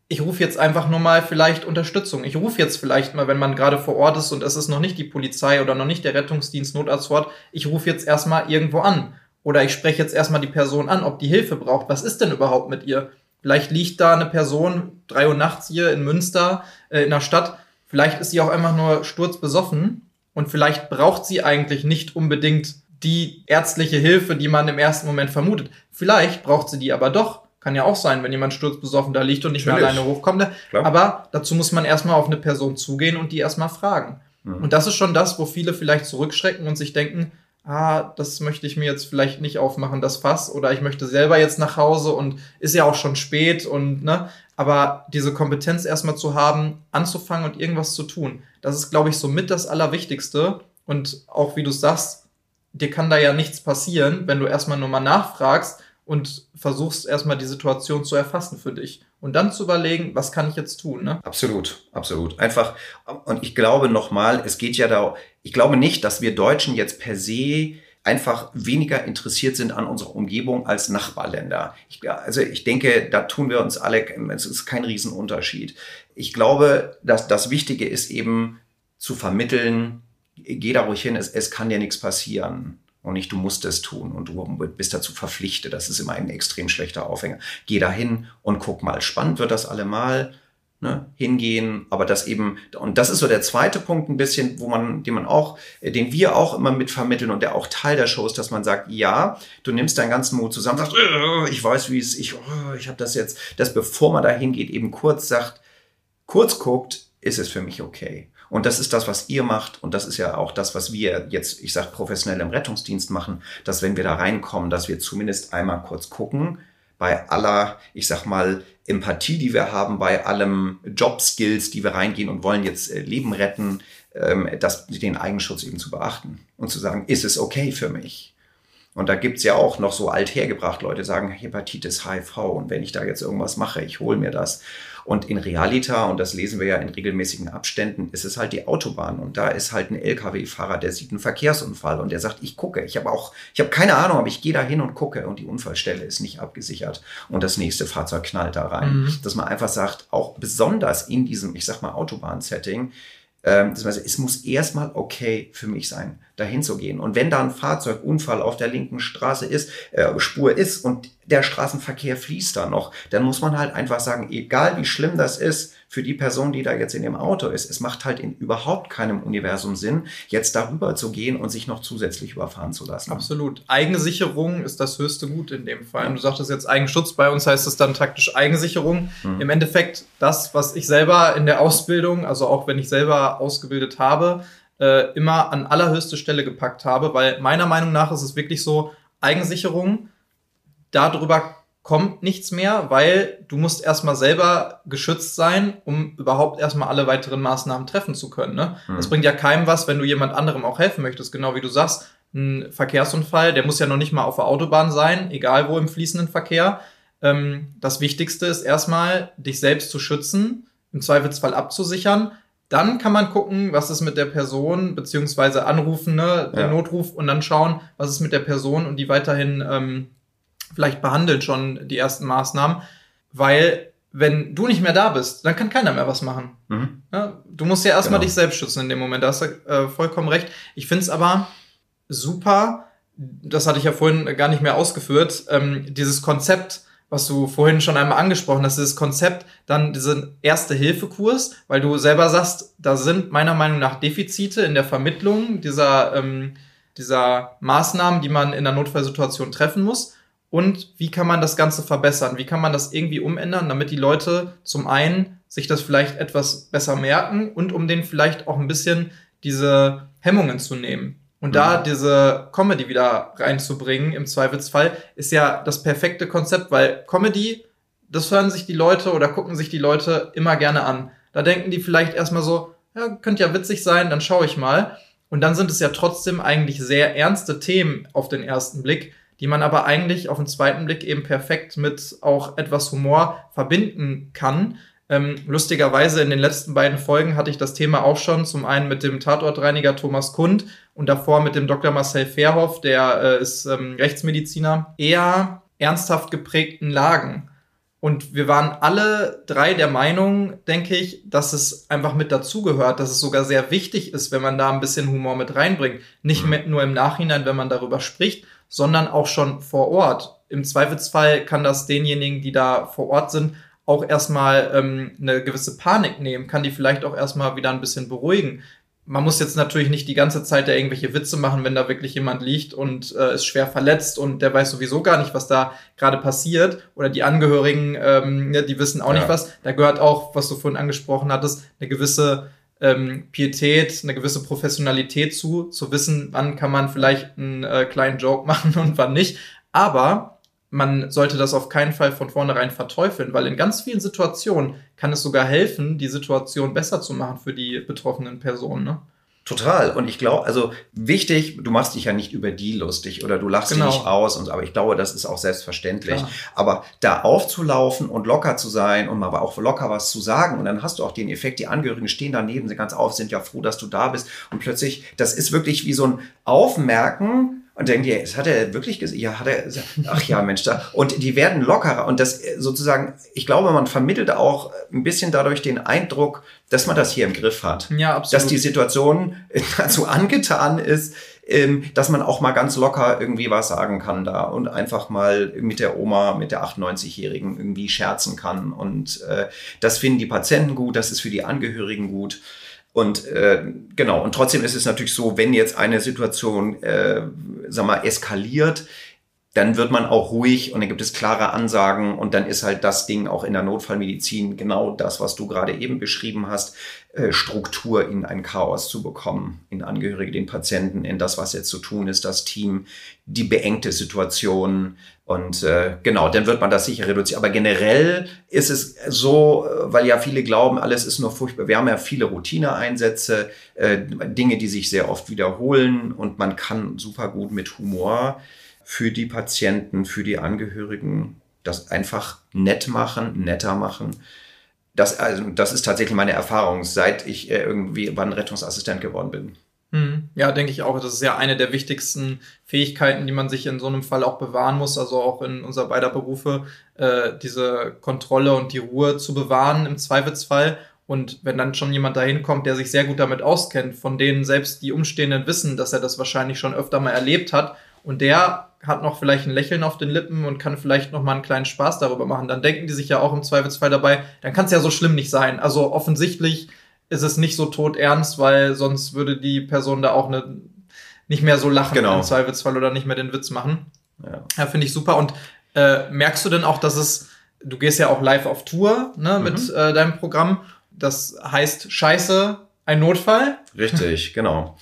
ich rufe jetzt einfach nur mal vielleicht Unterstützung. Ich rufe jetzt vielleicht mal, wenn man gerade vor Ort ist und es ist noch nicht die Polizei oder noch nicht der Rettungsdienst Notarzt vor Ort, ich rufe jetzt erstmal irgendwo an. Oder ich spreche jetzt erstmal die Person an, ob die Hilfe braucht. Was ist denn überhaupt mit ihr? Vielleicht liegt da eine Person drei Uhr nachts hier in Münster äh, in der Stadt. Vielleicht ist sie auch einfach nur sturzbesoffen und vielleicht braucht sie eigentlich nicht unbedingt die ärztliche Hilfe, die man im ersten Moment vermutet. Vielleicht braucht sie die aber doch. Kann ja auch sein, wenn jemand sturzbesoffen da liegt und nicht Natürlich. mehr alleine hochkommt. Ne? Klar. Aber dazu muss man erstmal auf eine Person zugehen und die erstmal fragen. Mhm. Und das ist schon das, wo viele vielleicht zurückschrecken und sich denken, ah, das möchte ich mir jetzt vielleicht nicht aufmachen, das Fass, oder ich möchte selber jetzt nach Hause und ist ja auch schon spät und, ne, aber diese Kompetenz erstmal zu haben, anzufangen und irgendwas zu tun, das ist, glaube ich, so mit das Allerwichtigste. Und auch wie du sagst, dir kann da ja nichts passieren, wenn du erstmal nur mal nachfragst und versuchst erstmal die Situation zu erfassen für dich und dann zu überlegen, was kann ich jetzt tun. Ne? Absolut, absolut. Einfach, und ich glaube nochmal, es geht ja da, ich glaube nicht, dass wir Deutschen jetzt per se einfach weniger interessiert sind an unserer Umgebung als Nachbarländer. Ich, also ich denke, da tun wir uns alle, es ist kein Riesenunterschied. Ich glaube, dass das Wichtige ist eben zu vermitteln, geh da ruhig hin, es, es kann dir nichts passieren und nicht du musst es tun und du bist dazu verpflichtet. Das ist immer ein extrem schlechter Aufhänger. Geh da hin und guck mal. Spannend wird das allemal. Ne, hingehen, aber das eben, und das ist so der zweite Punkt ein bisschen, wo man, den man auch, äh, den wir auch immer mit vermitteln und der auch Teil der Show ist, dass man sagt, ja, du nimmst deinen ganzen Mut zusammen, sagst, äh, ich weiß, wie es, ich, oh, ich habe das jetzt, dass bevor man da hingeht, eben kurz sagt, kurz guckt, ist es für mich okay. Und das ist das, was ihr macht. Und das ist ja auch das, was wir jetzt, ich sage professionell im Rettungsdienst machen, dass wenn wir da reinkommen, dass wir zumindest einmal kurz gucken, bei aller, ich sag mal, Empathie, die wir haben, bei allem Jobskills, die wir reingehen und wollen jetzt äh, Leben retten, ähm, das, den Eigenschutz eben zu beachten und zu sagen, ist es okay für mich? Und da gibt's ja auch noch so althergebracht, Leute sagen Hepatitis HIV und wenn ich da jetzt irgendwas mache, ich hole mir das. Und in Realita, und das lesen wir ja in regelmäßigen Abständen, ist es halt die Autobahn. Und da ist halt ein Lkw-Fahrer, der sieht einen Verkehrsunfall und der sagt, ich gucke. Ich habe auch, ich habe keine Ahnung, aber ich gehe da hin und gucke und die Unfallstelle ist nicht abgesichert und das nächste Fahrzeug knallt da rein. Mhm. Dass man einfach sagt, auch besonders in diesem, ich sag mal, Autobahn-Setting, ähm, das heißt, es muss erstmal okay für mich sein, dahin zu gehen. Und wenn da ein Fahrzeugunfall auf der linken Straße ist, äh, Spur ist und der Straßenverkehr fließt da noch, dann muss man halt einfach sagen, egal wie schlimm das ist für die Person, die da jetzt in dem Auto ist, es macht halt in überhaupt keinem Universum Sinn, jetzt darüber zu gehen und sich noch zusätzlich überfahren zu lassen. Absolut. Eigensicherung ist das höchste Gut in dem Fall. Du sagtest jetzt Eigenschutz, bei uns heißt es dann taktisch Eigensicherung. Mhm. Im Endeffekt das, was ich selber in der Ausbildung, also auch wenn ich selber ausgebildet habe, äh, immer an allerhöchste Stelle gepackt habe, weil meiner Meinung nach ist es wirklich so, Eigensicherung darüber kommt nichts mehr, weil du musst erstmal selber geschützt sein, um überhaupt erstmal alle weiteren Maßnahmen treffen zu können. Ne? Mhm. Das bringt ja keinem was, wenn du jemand anderem auch helfen möchtest, genau wie du sagst. Ein Verkehrsunfall, der muss ja noch nicht mal auf der Autobahn sein, egal wo im fließenden Verkehr. Ähm, das Wichtigste ist erstmal, dich selbst zu schützen, im Zweifelsfall abzusichern. Dann kann man gucken, was ist mit der Person, beziehungsweise anrufen, ne, den ja. Notruf und dann schauen, was ist mit der Person und die weiterhin ähm, vielleicht behandelt schon die ersten Maßnahmen, weil wenn du nicht mehr da bist, dann kann keiner mehr was machen. Mhm. Ja, du musst ja erstmal genau. dich selbst schützen in dem Moment, da hast du äh, vollkommen recht. Ich finde es aber super, das hatte ich ja vorhin gar nicht mehr ausgeführt, ähm, dieses Konzept, was du vorhin schon einmal angesprochen hast, dieses Konzept, dann diesen Erste-Hilfe-Kurs, weil du selber sagst, da sind meiner Meinung nach Defizite in der Vermittlung dieser, ähm, dieser Maßnahmen, die man in der Notfallsituation treffen muss und wie kann man das Ganze verbessern? Wie kann man das irgendwie umändern, damit die Leute zum einen sich das vielleicht etwas besser merken und um denen vielleicht auch ein bisschen diese Hemmungen zu nehmen. Und mhm. da diese Comedy wieder reinzubringen, im Zweifelsfall, ist ja das perfekte Konzept, weil Comedy, das hören sich die Leute oder gucken sich die Leute immer gerne an. Da denken die vielleicht erstmal so, ja, könnte ja witzig sein, dann schaue ich mal. Und dann sind es ja trotzdem eigentlich sehr ernste Themen auf den ersten Blick, die man aber eigentlich auf den zweiten Blick eben perfekt mit auch etwas Humor verbinden kann. Ähm, lustigerweise in den letzten beiden Folgen hatte ich das Thema auch schon, zum einen mit dem Tatortreiniger Thomas Kund und davor mit dem Dr. Marcel Verhoff, der äh, ist ähm, Rechtsmediziner, eher ernsthaft geprägten Lagen. Und wir waren alle drei der Meinung, denke ich, dass es einfach mit dazugehört, dass es sogar sehr wichtig ist, wenn man da ein bisschen Humor mit reinbringt. Nicht mhm. nur im Nachhinein, wenn man darüber spricht, sondern auch schon vor Ort. Im Zweifelsfall kann das denjenigen, die da vor Ort sind, auch erstmal ähm, eine gewisse Panik nehmen, kann die vielleicht auch erstmal wieder ein bisschen beruhigen. Man muss jetzt natürlich nicht die ganze Zeit da irgendwelche Witze machen, wenn da wirklich jemand liegt und äh, ist schwer verletzt und der weiß sowieso gar nicht, was da gerade passiert. Oder die Angehörigen, ähm, ne, die wissen auch ja. nicht was. Da gehört auch, was du vorhin angesprochen hattest, eine gewisse ähm, Pietät, eine gewisse Professionalität zu, zu wissen, wann kann man vielleicht einen äh, kleinen Joke machen und wann nicht. Aber man sollte das auf keinen Fall von vornherein verteufeln, weil in ganz vielen Situationen kann es sogar helfen, die Situation besser zu machen für die betroffenen Personen. Ne? Total. Und ich glaube, also wichtig, du machst dich ja nicht über die lustig oder du lachst genau. dich nicht aus. Und, aber ich glaube, das ist auch selbstverständlich. Klar. Aber da aufzulaufen und locker zu sein und aber auch locker was zu sagen. Und dann hast du auch den Effekt, die Angehörigen stehen daneben, sind ganz auf, sind ja froh, dass du da bist. Und plötzlich, das ist wirklich wie so ein Aufmerken Und denken die, das hat er wirklich gesagt? Ja, hat er. Ach ja, Mensch, da. Und die werden lockerer. Und das äh, sozusagen, ich glaube, man vermittelt auch ein bisschen dadurch den Eindruck, dass man das hier im Griff hat. Ja, absolut. Dass die Situation dazu angetan ist, ähm, dass man auch mal ganz locker irgendwie was sagen kann da und einfach mal mit der Oma, mit der 98-Jährigen irgendwie scherzen kann. Und äh, das finden die Patienten gut, das ist für die Angehörigen gut. Und äh, genau, und trotzdem ist es natürlich so, wenn jetzt eine Situation, äh, sag mal, eskaliert, dann wird man auch ruhig und dann gibt es klare Ansagen und dann ist halt das Ding auch in der Notfallmedizin genau das, was du gerade eben beschrieben hast, Struktur in ein Chaos zu bekommen, in Angehörige, den Patienten, in das, was jetzt zu tun ist, das Team, die beengte Situation und äh, genau, dann wird man das sicher reduzieren. Aber generell ist es so, äh, weil ja viele glauben, alles ist nur furchtbar. Wir haben ja viele Routineeinsätze, äh, Dinge, die sich sehr oft wiederholen und man kann super gut mit Humor für die Patienten, für die Angehörigen das einfach nett machen, netter machen. Das, also, das ist tatsächlich meine Erfahrung, seit ich äh, irgendwie wann Rettungsassistent geworden bin. Hm. Ja, denke ich auch. Das ist ja eine der wichtigsten Fähigkeiten, die man sich in so einem Fall auch bewahren muss. Also auch in unserer beider Berufe, äh, diese Kontrolle und die Ruhe zu bewahren im Zweifelsfall. Und wenn dann schon jemand dahin kommt, der sich sehr gut damit auskennt, von denen selbst die Umstehenden wissen, dass er das wahrscheinlich schon öfter mal erlebt hat und der hat noch vielleicht ein Lächeln auf den Lippen und kann vielleicht noch mal einen kleinen Spaß darüber machen, dann denken die sich ja auch im Zweifelsfall dabei, dann kann es ja so schlimm nicht sein. Also offensichtlich ist es nicht so tot ernst, weil sonst würde die Person da auch ne, nicht mehr so lachen Genau. im Zweifelsfall oder nicht mehr den Witz machen. Ja. Ja, finde ich super. Und äh, merkst du denn auch, dass es, du gehst ja auch live auf Tour ne, mit äh, deinem Programm. Das heißt Scheiße, ein Notfall. Richtig, genau.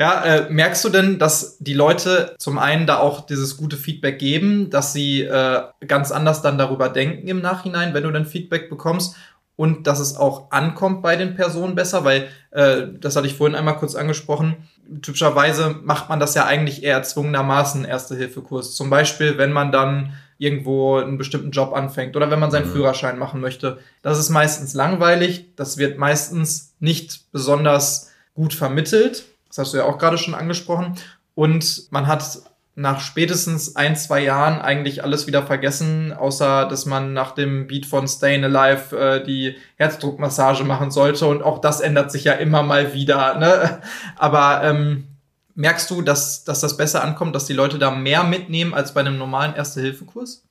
Ja, äh, merkst du denn, dass die Leute zum einen da auch dieses gute Feedback geben, dass sie äh, ganz anders dann darüber denken im Nachhinein, wenn du dann Feedback bekommst und dass es auch ankommt bei den Personen besser, weil äh, das hatte ich vorhin einmal kurz angesprochen. Typischerweise macht man das ja eigentlich eher erzwungenermaßen Erste-Hilfe-Kurs. Zum Beispiel, wenn man dann irgendwo einen bestimmten Job anfängt oder wenn man seinen Mhm. Führerschein machen möchte. Das ist meistens langweilig, das wird meistens nicht besonders gut vermittelt. Das hast du ja auch gerade schon angesprochen. Und man hat nach spätestens ein, zwei Jahren eigentlich alles wieder vergessen, außer dass man nach dem Beat von Stayin' Alive äh, die Herzdruckmassage machen sollte. Und auch das ändert sich ja immer mal wieder. Ne? Aber ähm, merkst du, dass, dass das besser ankommt, dass die Leute da mehr mitnehmen als bei einem normalen Erste-Hilfe-Kurs?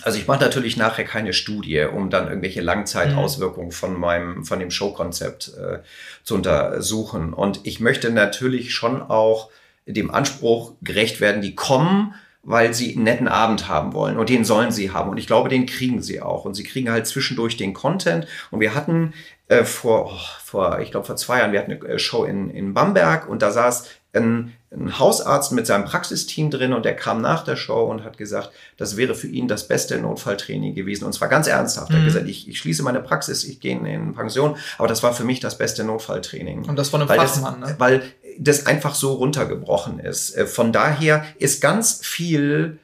Also ich mache natürlich nachher keine Studie, um dann irgendwelche Langzeitauswirkungen von meinem, von dem Showkonzept äh, zu untersuchen. Und ich möchte natürlich schon auch dem Anspruch gerecht werden, die kommen, weil sie einen netten Abend haben wollen. Und den sollen sie haben. Und ich glaube, den kriegen sie auch. Und sie kriegen halt zwischendurch den Content. Und wir hatten äh, vor, oh, vor, ich glaube, vor zwei Jahren, wir hatten eine äh, Show in, in Bamberg und da saß ein, ein Hausarzt mit seinem Praxisteam drin und der kam nach der Show und hat gesagt, das wäre für ihn das beste Notfalltraining gewesen. Und zwar ganz ernsthaft. Er hat Mhm. gesagt, ich, ich schließe meine Praxis, ich gehe in Pension, aber das war für mich das beste Notfalltraining. Und das von einem Weil Fachmann, das, ne? weil das einfach so runtergebrochen ist. Äh, Von daher ist ganz viel,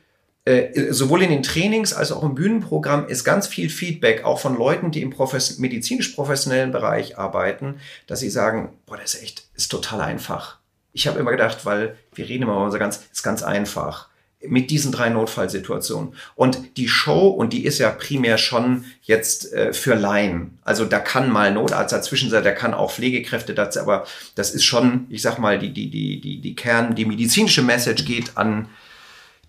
äh, sowohl in den Trainings als auch im Bühnenprogramm, ist ganz viel Feedback, auch von Leuten, die im profes medizinisch-professionellen Bereich arbeiten, dass sie sagen, boah, das ist echt, ist total einfach. Ich habe immer gedacht, weil wir reden immer so ganz, ist ganz einfach mit diesen drei Notfallsituationen. Und die Show, und die ist ja primär schon jetzt äh, für Laien. Also da kann mal Notarzt dazwischen sein, da kann auch Pflegekräfte dazu, aber das ist schon, ich sag mal, die, die, die, die, die Kern, die medizinische Message geht an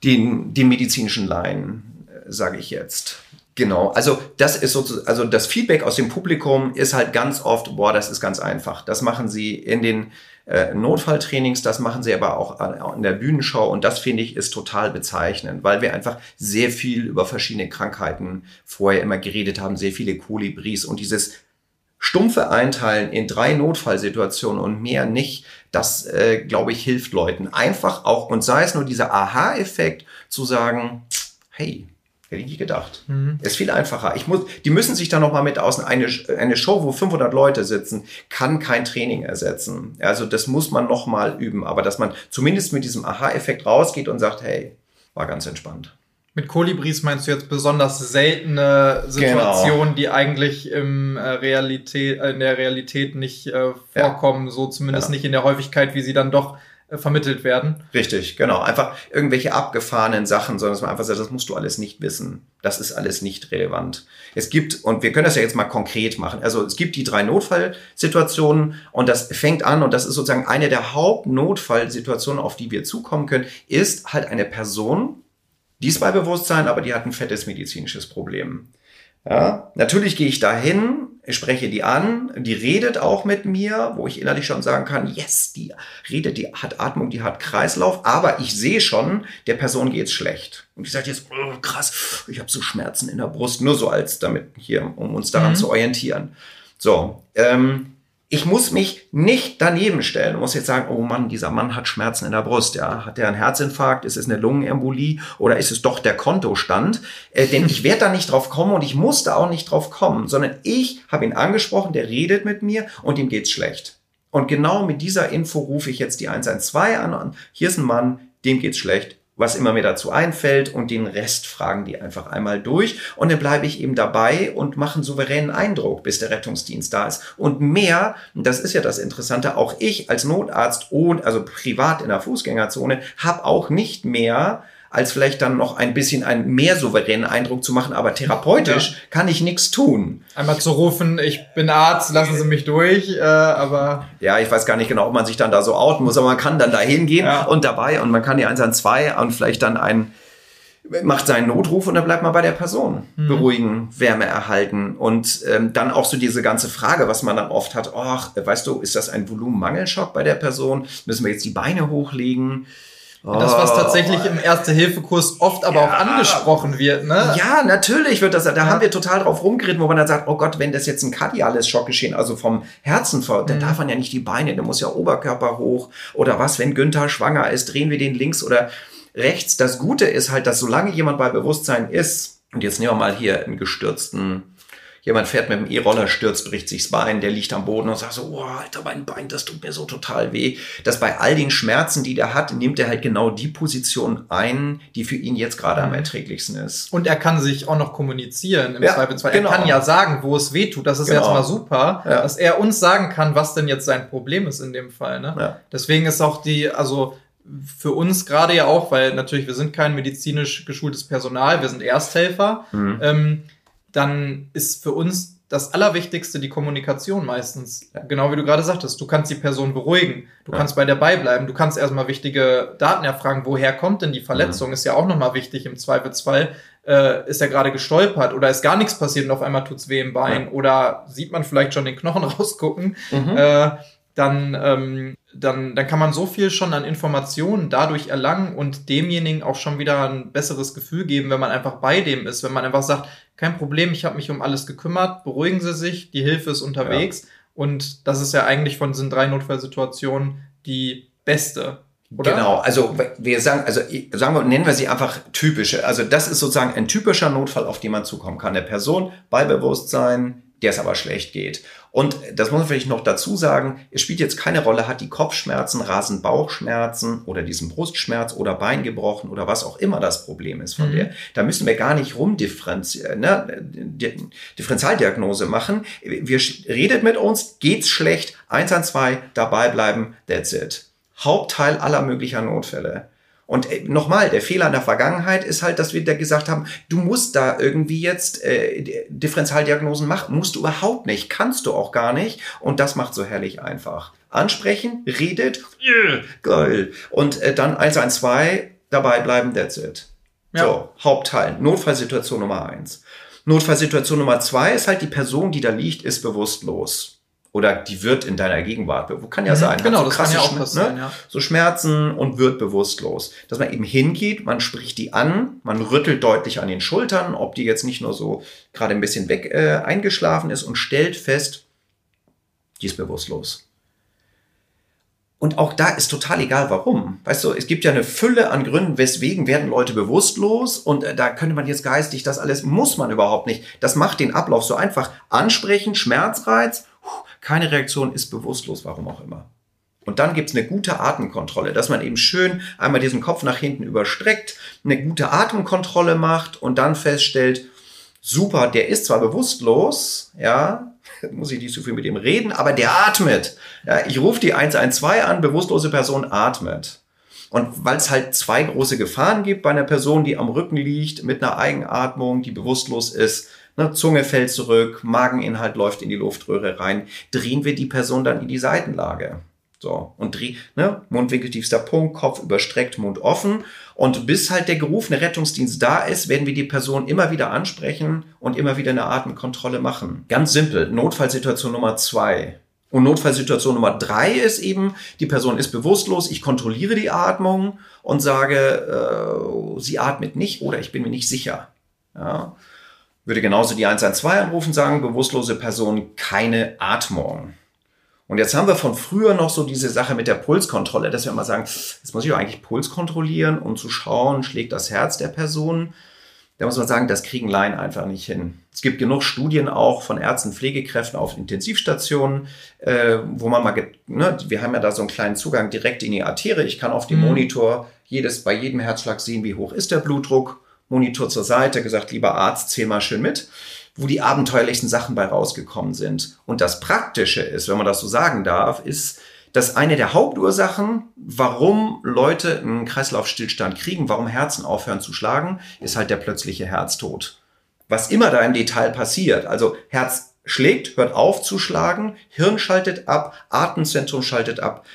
den, den medizinischen Laien, äh, sage ich jetzt. Genau, also das ist sozusagen, also das Feedback aus dem Publikum ist halt ganz oft, boah, das ist ganz einfach. Das machen sie in den äh, Notfalltrainings, das machen sie aber auch an, in der Bühnenshow und das finde ich ist total bezeichnend, weil wir einfach sehr viel über verschiedene Krankheiten vorher immer geredet haben, sehr viele Kolibris und dieses stumpfe Einteilen in drei Notfallsituationen und mehr nicht, das, äh, glaube ich, hilft Leuten. Einfach auch, und sei es nur dieser Aha-Effekt, zu sagen, hey, hätte ich nicht gedacht. Mhm. Ist viel einfacher. Ich muss, die müssen sich da nochmal mit aus. Eine, eine Show, wo 500 Leute sitzen, kann kein Training ersetzen. Also das muss man nochmal üben. Aber dass man zumindest mit diesem Aha-Effekt rausgeht und sagt, hey, war ganz entspannt. Mit Kolibris meinst du jetzt besonders seltene Situationen, Genau. die eigentlich im äh, Realität, äh, in der Realität nicht äh, vorkommen, so zumindest Ja. nicht in der Häufigkeit, wie sie dann doch vermittelt werden. Richtig, genau. Einfach irgendwelche abgefahrenen Sachen, sondern dass man einfach sagt, das musst du alles nicht wissen. Das ist alles nicht relevant. Es gibt, und wir können das ja jetzt mal konkret machen, also es gibt die drei Notfallsituationen und das fängt an, und das ist sozusagen eine der Hauptnotfallsituationen, auf die wir zukommen können, ist halt eine Person, die ist bei Bewusstsein, aber die hat ein fettes medizinisches Problem. Ja, natürlich gehe ich dahin, ich spreche die an, die redet auch mit mir, wo ich innerlich schon sagen kann, yes, die redet, die hat Atmung, die hat Kreislauf, aber ich sehe schon, der Person geht's schlecht. Und die sagt jetzt, oh, krass, ich habe so Schmerzen in der Brust, nur so als damit hier, um uns daran mhm. zu orientieren. So, ähm, ich muss mich nicht daneben stellen und muss jetzt sagen, oh Mann, dieser Mann hat Schmerzen in der Brust. Ja, hat er einen Herzinfarkt? Ist es eine Lungenembolie oder ist es doch der Kontostand? Äh, denn ich werde da nicht drauf kommen und ich muss da auch nicht drauf kommen, sondern ich habe ihn angesprochen, der redet mit mir und ihm geht's schlecht. Und genau mit dieser Info rufe ich jetzt die 112 an. Hier ist ein Mann, dem geht's schlecht was immer mir dazu einfällt und den Rest fragen die einfach einmal durch und dann bleibe ich eben dabei und mache einen souveränen Eindruck, bis der Rettungsdienst da ist. Und mehr, das ist ja das Interessante, auch ich als Notarzt, also privat in der Fußgängerzone, habe auch nicht mehr als vielleicht dann noch ein bisschen einen mehr souveränen Eindruck zu machen, aber therapeutisch ja. kann ich nichts tun. Einmal zu rufen, ich bin Arzt, lassen Sie mich durch, äh, aber... Ja, ich weiß gar nicht genau, ob man sich dann da so outen muss, aber man kann dann da hingehen ja. und dabei und man kann die 112 und vielleicht dann ein macht seinen Notruf und dann bleibt man bei der Person. Mhm. Beruhigen, Wärme erhalten und ähm, dann auch so diese ganze Frage, was man dann oft hat, ach, weißt du, ist das ein Volumenmangelschock bei der Person? Müssen wir jetzt die Beine hochlegen? Das, was tatsächlich im Erste-Hilfe-Kurs oft aber ja, auch angesprochen wird, ne? Ja, natürlich wird das, da ja. haben wir total drauf rumgeritten, wo man dann sagt, oh Gott, wenn das jetzt ein kardiales Schockgeschehen, also vom Herzen mhm. dann darf man ja nicht die Beine, der muss ja Oberkörper hoch. Oder was, wenn Günther schwanger ist, drehen wir den links oder rechts. Das Gute ist halt, dass solange jemand bei Bewusstsein ist, und jetzt nehmen wir mal hier einen gestürzten jemand fährt mit dem E-Roller, stürzt, bricht sich das Bein, der liegt am Boden und sagt so, oh, Alter, mein Bein, das tut mir so total weh. Dass bei all den Schmerzen, die der hat, nimmt er halt genau die Position ein, die für ihn jetzt gerade am mhm. erträglichsten ist. Und er kann sich auch noch kommunizieren im ja, Zweifelsfall. Genau. Er kann ja sagen, wo es weh tut. Das ist genau. jetzt mal super, ja. dass er uns sagen kann, was denn jetzt sein Problem ist in dem Fall. Ne? Ja. Deswegen ist auch die, also für uns gerade ja auch, weil natürlich wir sind kein medizinisch geschultes Personal, wir sind Ersthelfer. Mhm. Ähm, dann ist für uns das Allerwichtigste die Kommunikation meistens. Ja. Genau wie du gerade sagtest. Du kannst die Person beruhigen. Du ja. kannst bei der beibleiben. Du kannst erstmal wichtige Daten erfragen. Woher kommt denn die Verletzung? Mhm. Ist ja auch nochmal wichtig im Zweifelsfall. Äh, ist er gerade gestolpert oder ist gar nichts passiert und auf einmal tut's weh im Bein ja. oder sieht man vielleicht schon den Knochen rausgucken. Mhm. Äh, dann, ähm, dann, dann kann man so viel schon an Informationen dadurch erlangen und demjenigen auch schon wieder ein besseres Gefühl geben, wenn man einfach bei dem ist, wenn man einfach sagt, kein Problem, ich habe mich um alles gekümmert, beruhigen Sie sich, die Hilfe ist unterwegs. Ja. Und das ist ja eigentlich von diesen drei Notfallsituationen die beste. Oder? Genau, also wir sagen, also sagen wir, nennen wir sie einfach typische. Also das ist sozusagen ein typischer Notfall, auf den man zukommen kann. Eine Person bei Bewusstsein, der es aber schlecht geht. Und das muss man vielleicht noch dazu sagen, es spielt jetzt keine Rolle, hat die Kopfschmerzen, rasen Bauchschmerzen oder diesen Brustschmerz oder Bein gebrochen oder was auch immer das Problem ist von mhm. der. Da müssen wir gar nicht rumdifferenzieren, ne? Differentialdiagnose machen. Wir redet mit uns, geht's schlecht, 112, dabei bleiben, that's it. Hauptteil aller möglicher Notfälle. Und äh, nochmal, der Fehler in der Vergangenheit ist halt, dass wir da gesagt haben, du musst da irgendwie jetzt äh, Differentialdiagnosen machen. Musst du überhaupt nicht, kannst du auch gar nicht. Und das macht so herrlich einfach. Ansprechen, redet, yeah, geil. Und äh, dann 112, dabei bleiben, that's it. Ja. So, Hauptteil. Notfallsituation Nummer eins. Notfallsituation Nummer zwei ist halt, die Person, die da liegt, ist bewusstlos oder die wird in deiner Gegenwart, wo kann ja mhm, sein, genau, so das kann ja auch passieren, ne? ja. so Schmerzen und wird bewusstlos, dass man eben hingeht, man spricht die an, man rüttelt deutlich an den Schultern, ob die jetzt nicht nur so gerade ein bisschen weg äh, eingeschlafen ist und stellt fest, die ist bewusstlos. Und auch da ist total egal, warum. Weißt du, es gibt ja eine Fülle an Gründen, weswegen werden Leute bewusstlos und äh, da könnte man jetzt geistig das alles, muss man überhaupt nicht. Das macht den Ablauf so einfach. Ansprechen, Schmerzreiz, keine Reaktion, ist bewusstlos, warum auch immer. Und dann gibt's eine gute Atemkontrolle, dass man eben schön einmal diesen Kopf nach hinten überstreckt, eine gute Atemkontrolle macht und dann feststellt, super, der ist zwar bewusstlos, ja, muss ich nicht so viel mit ihm reden, aber der atmet. Ja, ich rufe die 112 an, bewusstlose Person atmet. Und weil es halt zwei große Gefahren gibt bei einer Person, die am Rücken liegt, mit einer Eigenatmung, die bewusstlos ist, ne, Zunge fällt zurück, Mageninhalt läuft in die Luftröhre rein, drehen wir die Person dann in die Seitenlage. So, und dreh, ne, Mundwinkel tiefster Punkt, Kopf überstreckt, Mund offen. Und bis halt der gerufene Rettungsdienst da ist, werden wir die Person immer wieder ansprechen und immer wieder eine Atemkontrolle machen. Ganz simpel. Notfallsituation Nummer zwei. Und Notfallsituation Nummer drei ist eben, die Person ist bewusstlos, ich kontrolliere die Atmung und sage, äh, sie atmet nicht oder ich bin mir nicht sicher. Ja. Würde genauso die 112 anrufen, sagen, bewusstlose Person, keine Atmung. Und jetzt haben wir von früher noch so diese Sache mit der Pulskontrolle, dass wir immer sagen, jetzt muss ich doch eigentlich Puls kontrollieren, um zu schauen, schlägt das Herz der Person. Da muss man sagen, das kriegen Laien einfach nicht hin. Es gibt genug Studien auch von Ärzten, Pflegekräften auf Intensivstationen, äh, wo man mal, ne, wir haben ja da so einen kleinen Zugang direkt in die Arterie. Ich kann auf dem mhm. Monitor jedes, bei jedem Herzschlag sehen, wie hoch ist der Blutdruck. Monitor zur Seite, gesagt, lieber Arzt, zähl mal schön mit wo die abenteuerlichsten Sachen bei rausgekommen sind. Und das Praktische ist, wenn man das so sagen darf, ist, dass eine der Hauptursachen, warum Leute einen Kreislaufstillstand kriegen, warum Herzen aufhören zu schlagen, ist halt der plötzliche Herztod. Was immer da im Detail passiert, also Herz schlägt, hört auf zu schlagen, Hirn schaltet ab, Atemzentrum schaltet ab,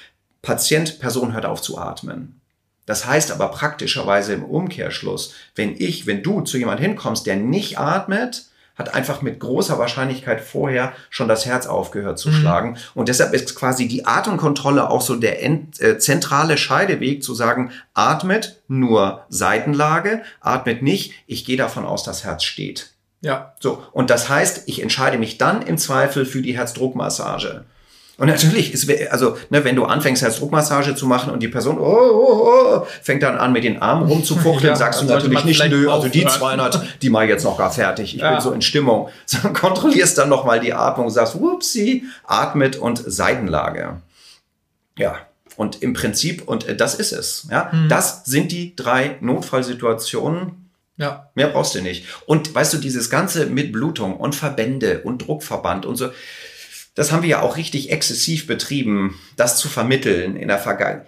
Patient, Person hört auf zu atmen. Das heißt aber praktischerweise im Umkehrschluss, wenn ich, wenn du zu jemand hinkommst, der nicht atmet, hat einfach mit großer Wahrscheinlichkeit vorher schon das Herz aufgehört zu mhm. schlagen. Und deshalb ist quasi die Atemkontrolle auch so der end, äh, zentrale Scheideweg zu sagen, atmet nur Seitenlage, atmet nicht, ich gehe davon aus, das Herz steht. Ja. So. Und das heißt, ich entscheide mich dann im Zweifel für die Herzdruckmassage. Und natürlich ist, also, ne, wenn du anfängst, Herzdruckmassage zu machen und die Person oh, oh, oh, fängt dann an, mit den Armen rumzufuchteln, ja, sagst du natürlich nicht, nö, also die 200, die ich jetzt noch gar fertig. Ich ja. bin so in Stimmung. So, kontrollierst dann nochmal die Atmung, sagst, whoopsie, atmet und Seitenlage. Ja. Und im Prinzip, und äh, das ist es, ja, mhm. das sind die drei Notfallsituationen, ja. Mehr brauchst du nicht. Und weißt du, dieses Ganze mit Blutung und Verbände und Druckverband und so, das haben wir ja auch richtig exzessiv betrieben, das zu vermitteln in der Vergangenheit.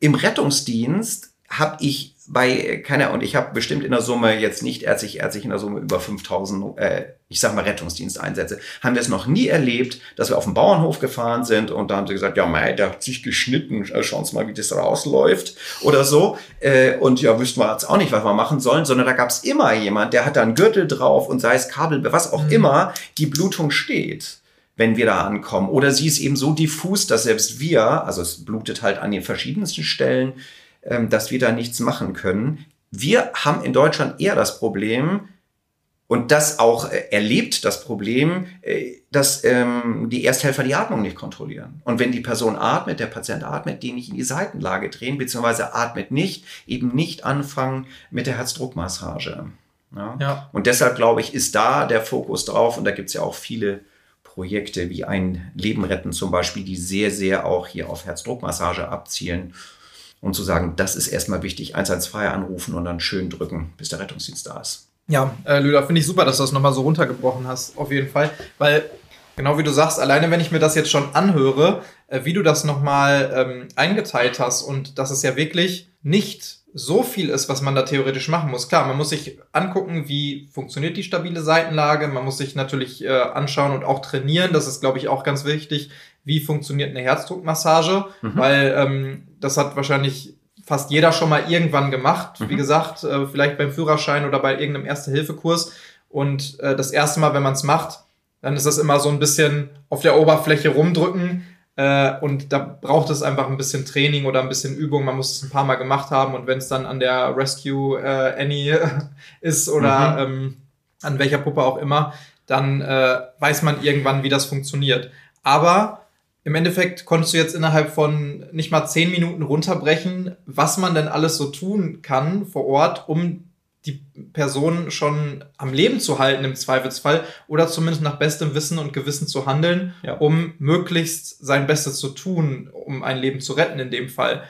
Im Rettungsdienst habe ich bei keiner und ich habe bestimmt in der Summe jetzt nicht ärztlich ärztlich in der Summe über 5000 äh, ich sag mal Rettungsdiensteinsätze haben wir es noch nie erlebt dass wir auf dem Bauernhof gefahren sind und da haben sie gesagt ja mei der hat sich geschnitten äh, schauen Sie mal wie das rausläuft oder so äh, und ja wüssten wir jetzt auch nicht was wir machen sollen sondern da gab es immer jemand der hat da einen Gürtel drauf und sei es Kabel was auch mhm. immer die Blutung steht wenn wir da ankommen. Oder sie ist eben so diffus, dass selbst wir, also es blutet halt an den verschiedensten Stellen, ähm, dass wir da nichts machen können. Wir haben in Deutschland eher das Problem, und das auch äh, erlebt das Problem, äh, dass ähm, die Ersthelfer die Atmung nicht kontrollieren. Und wenn die Person atmet, der Patient atmet, die nicht in die Seitenlage drehen, beziehungsweise atmet nicht, eben nicht anfangen mit der Herzdruckmassage. Ja? ja. Und deshalb glaube ich, ist da der Fokus drauf und da gibt es ja auch viele Projekte wie ein Leben retten zum Beispiel, die sehr, sehr auch hier auf Herzdruckmassage abzielen. Und zu sagen, das ist erstmal wichtig, 112 anrufen und dann schön drücken, bis der Rettungsdienst da ist. Ja, äh, Lüder, finde ich super, dass du das nochmal so runtergebrochen hast, auf jeden Fall. Weil, genau wie du sagst, alleine wenn ich mir das jetzt schon anhöre, äh, wie du das nochmal ähm, eingeteilt hast und dass es ja wirklich nicht so viel ist, was man da theoretisch machen muss. Klar, man muss sich angucken, wie funktioniert die stabile Seitenlage. Man muss sich natürlich äh, anschauen und auch trainieren. Das ist, glaube ich, auch ganz wichtig. Wie funktioniert eine Herzdruckmassage? Mhm. Weil ähm, das hat wahrscheinlich fast jeder schon mal irgendwann gemacht. Mhm. Wie gesagt, äh, vielleicht beim Führerschein oder bei irgendeinem Erste-Hilfe-Kurs. Und äh, das erste Mal, wenn man es macht, dann ist das immer so ein bisschen auf der Oberfläche rumdrücken äh, und da braucht es einfach ein bisschen Training oder ein bisschen Übung. Man muss es ein paar Mal gemacht haben. Und wenn es dann an der Rescue äh, Annie ist oder mhm. ähm, an welcher Puppe auch immer, dann äh, weiß man irgendwann, wie das funktioniert. Aber im Endeffekt konntest du jetzt innerhalb von nicht mal zehn Minuten runterbrechen, was man denn alles so tun kann vor Ort, um die Person schon am Leben zu halten im Zweifelsfall oder zumindest nach bestem Wissen und Gewissen zu handeln, ja. um möglichst sein Bestes zu tun, um ein Leben zu retten in dem Fall.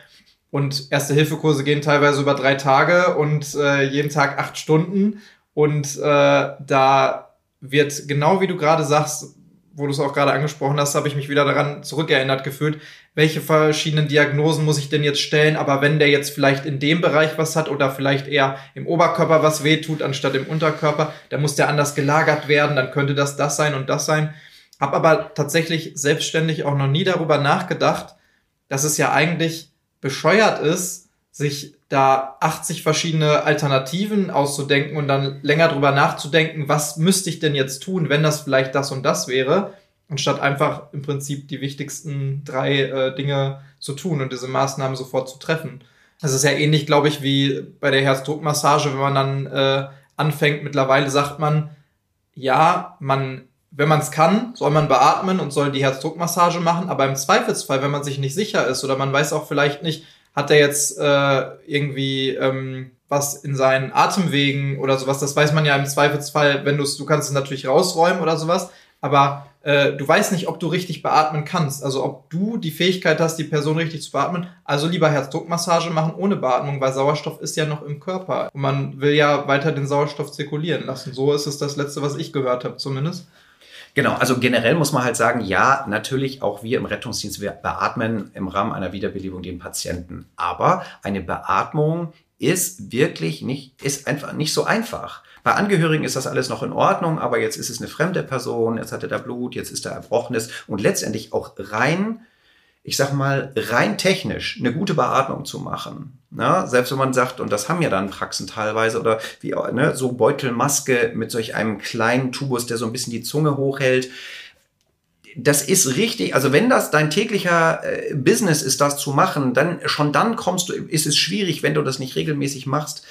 Und Erste-Hilfe-Kurse gehen teilweise über drei Tage und äh, jeden Tag acht Stunden. Und äh, da wird genau wie du gerade sagst, wo du es auch gerade angesprochen hast, habe ich mich wieder daran zurückerinnert gefühlt, welche verschiedenen Diagnosen muss ich denn jetzt stellen, aber wenn der jetzt vielleicht in dem Bereich was hat oder vielleicht eher im Oberkörper was wehtut, anstatt im Unterkörper, dann muss der anders gelagert werden, dann könnte das das sein und das sein. Hab aber tatsächlich selbstständig auch noch nie darüber nachgedacht, dass es ja eigentlich bescheuert ist, sich da 80 verschiedene Alternativen auszudenken und dann länger drüber nachzudenken, was müsste ich denn jetzt tun, wenn das vielleicht das und das wäre, anstatt einfach im Prinzip die wichtigsten drei äh, Dinge zu tun und diese Maßnahmen sofort zu treffen. Das ist ja ähnlich, glaube ich, wie bei der Herzdruckmassage, wenn man dann äh, anfängt. Mittlerweile sagt man, ja, man, wenn man es kann, soll man beatmen und soll die Herzdruckmassage machen, aber im Zweifelsfall, wenn man sich nicht sicher ist oder man weiß auch vielleicht nicht, hat er jetzt äh, irgendwie ähm, was in seinen Atemwegen oder sowas? Das weiß man ja im Zweifelsfall, wenn du es, du kannst es natürlich rausräumen oder sowas, aber äh, du weißt nicht, ob du richtig beatmen kannst. Also ob du die Fähigkeit hast, die Person richtig zu beatmen. Also lieber Herzdruckmassage machen ohne Beatmung, weil Sauerstoff ist ja noch im Körper. Und man will ja weiter den Sauerstoff zirkulieren lassen. So ist es das Letzte, was ich gehört habe zumindest. Genau, also generell muss man halt sagen, ja, natürlich auch wir im Rettungsdienst, wir beatmen im Rahmen einer Wiederbelebung den Patienten. Aber eine Beatmung ist wirklich nicht, ist einfach nicht so einfach. Bei Angehörigen ist das alles noch in Ordnung, aber jetzt ist es eine fremde Person, jetzt hat er da Blut, jetzt ist er Erbrochenes und letztendlich auch rein ich sag mal, rein technisch eine gute Beatmung zu machen. Ne? Selbst wenn man sagt, und das haben ja dann Praxen teilweise, oder wie ne, so Beutelmaske mit solch einem kleinen Tubus, der so ein bisschen die Zunge hochhält, das ist richtig. Also wenn das dein täglicher äh, Business ist, das zu machen, dann schon dann kommst du, ist es schwierig, wenn du das nicht regelmäßig machst,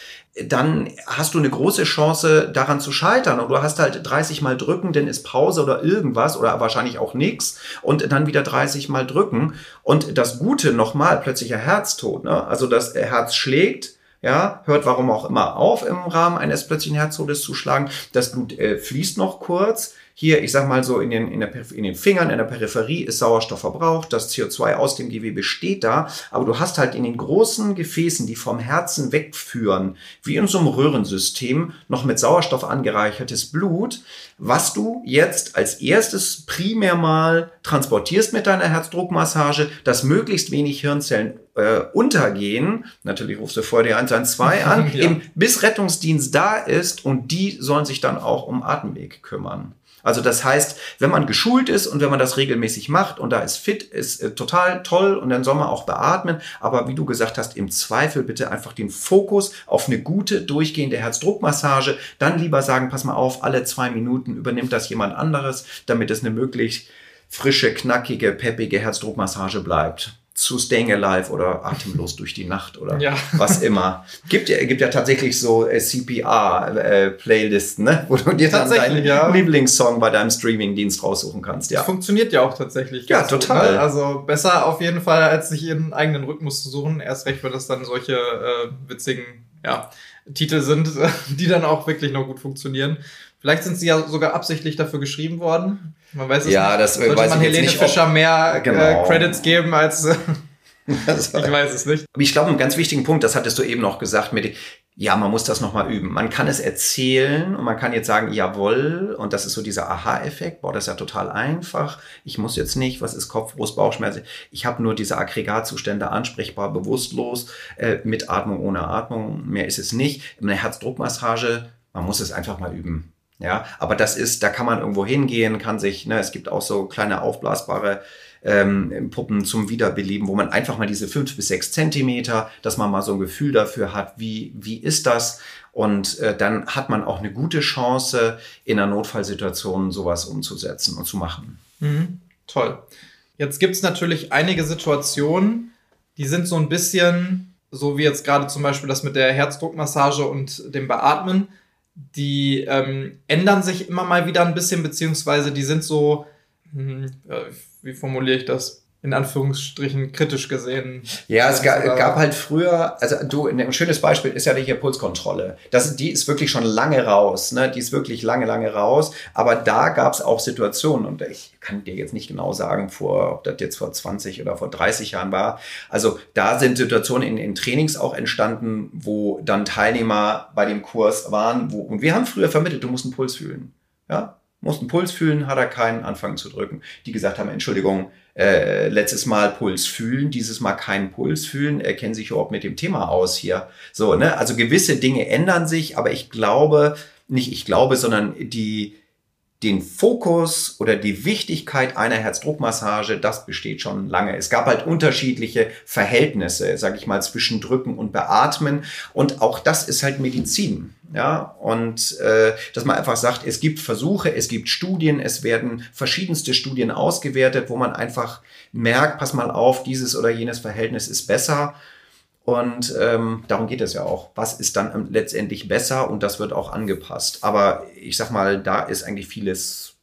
dann hast du eine große Chance, daran zu scheitern. Und du hast halt 30 Mal drücken, dann ist Pause oder irgendwas oder wahrscheinlich auch nichts und dann wieder 30 Mal drücken. Und das Gute nochmal, plötzlicher Herztod. Ne? Also das Herz schlägt, ja, hört warum auch immer auf im Rahmen eines plötzlichen Herztodes zu schlagen. Das Blut äh, fließt noch kurz hier, ich sag mal so, in den, in, der, in den Fingern, in der Peripherie ist Sauerstoff verbraucht, das CO2 aus dem Gewebe steht da, aber du hast halt in den großen Gefäßen, die vom Herzen wegführen, wie in so einem Röhrensystem, noch mit Sauerstoff angereichertes Blut, was du jetzt als erstes primär mal transportierst mit deiner Herzdruckmassage, dass möglichst wenig Hirnzellen äh, untergehen. Natürlich rufst du vorher die 112 an, ja. eben bis Rettungsdienst da ist und die sollen sich dann auch um Atemweg kümmern. Also das heißt, wenn man geschult ist und wenn man das regelmäßig macht und da ist fit, ist äh, total toll und dann soll man auch beatmen. Aber wie du gesagt hast, im Zweifel bitte einfach den Fokus auf eine gute, durchgehende Herzdruckmassage. Dann lieber sagen, pass mal auf, alle zwei Minuten übernimmt das jemand anderes, damit es eine möglichst frische, knackige, peppige Herzdruckmassage bleibt zu Staying Alive oder Atemlos durch die Nacht oder ja. was immer. Gibt ja, gibt ja tatsächlich so äh, CPR-Playlisten, äh, ne? wo du dir dann deinen ja. Lieblingssong bei deinem Streaming-Dienst raussuchen kannst. Ja. Das funktioniert ja auch tatsächlich. Ja, total. Gut, ne? Also besser auf jeden Fall, als sich ihren eigenen Rhythmus zu suchen. Erst recht, wenn das dann solche äh, witzigen ja, Titel sind, die dann auch wirklich noch gut funktionieren. Vielleicht sind sie ja sogar absichtlich dafür geschrieben worden. Man weiß es ja, nicht. Das Sollte man Helene nicht, Fischer mehr äh, genau. äh, Credits geben als. Äh, ich weiß es nicht. Ich glaube, einen ganz wichtigen Punkt, das hattest du eben noch gesagt, mit, ja, man muss das nochmal üben. Man kann es erzählen und man kann jetzt sagen, jawohl, und das ist so dieser Aha-Effekt, boah, das ist ja total einfach. Ich muss jetzt nicht, was ist Kopf, Brust, Bauchschmerzen? Ich habe nur diese Aggregatzustände ansprechbar, bewusstlos, äh, mit Atmung, ohne Atmung, mehr ist es nicht. Eine Herzdruckmassage, man muss es einfach mal üben. Ja, aber das ist, da kann man irgendwo hingehen, kann sich, ne, es gibt auch so kleine aufblasbare ähm, Puppen zum Wiederbeleben, wo man einfach mal diese fünf bis sechs Zentimeter, dass man mal so ein Gefühl dafür hat, wie, wie ist das? Und äh, dann hat man auch eine gute Chance, in einer Notfallsituation sowas umzusetzen und zu machen. Mhm, toll. Jetzt gibt's natürlich einige Situationen, die sind so ein bisschen, so wie jetzt gerade zum Beispiel das mit der Herzdruckmassage und dem Beatmen, die ähm, ändern sich immer mal wieder ein bisschen, beziehungsweise die sind so, hm, wie formuliere ich das? In Anführungsstrichen kritisch gesehen. Ja, es gab, gab, halt früher, also du, ein schönes Beispiel ist ja die hier Pulskontrolle. Das, die ist wirklich schon lange raus, ne? Die ist wirklich lange, lange raus. Aber da gab es auch Situationen, und ich kann dir jetzt nicht genau sagen, vor, ob das jetzt vor 20 oder vor 30 Jahren war. Also da sind Situationen in, in Trainings auch entstanden, wo dann Teilnehmer bei dem Kurs waren, wo, und wir haben früher vermittelt, du musst einen Puls fühlen. Ja, mussten Puls fühlen, hat er keinen anfangen zu drücken. Die gesagt haben, Entschuldigung, äh, letztes Mal Puls fühlen, dieses Mal keinen Puls fühlen, er kennt sich überhaupt mit dem Thema aus hier. So, ne? Also gewisse Dinge ändern sich, aber ich glaube, nicht ich glaube, sondern die, den Fokus oder die Wichtigkeit einer Herzdruckmassage, das besteht schon lange. Es gab halt unterschiedliche Verhältnisse, sag ich mal, zwischen Drücken und Beatmen. Und auch das ist halt Medizin. Ja, und äh, dass man einfach sagt, es gibt Versuche, es gibt Studien, es werden verschiedenste Studien ausgewertet, wo man einfach merkt, pass mal auf, dieses oder jenes Verhältnis ist besser. Und ähm, darum geht es ja auch. Was ist dann letztendlich besser? Und das wird auch angepasst. Aber ich sag mal, da ist eigentlich vieles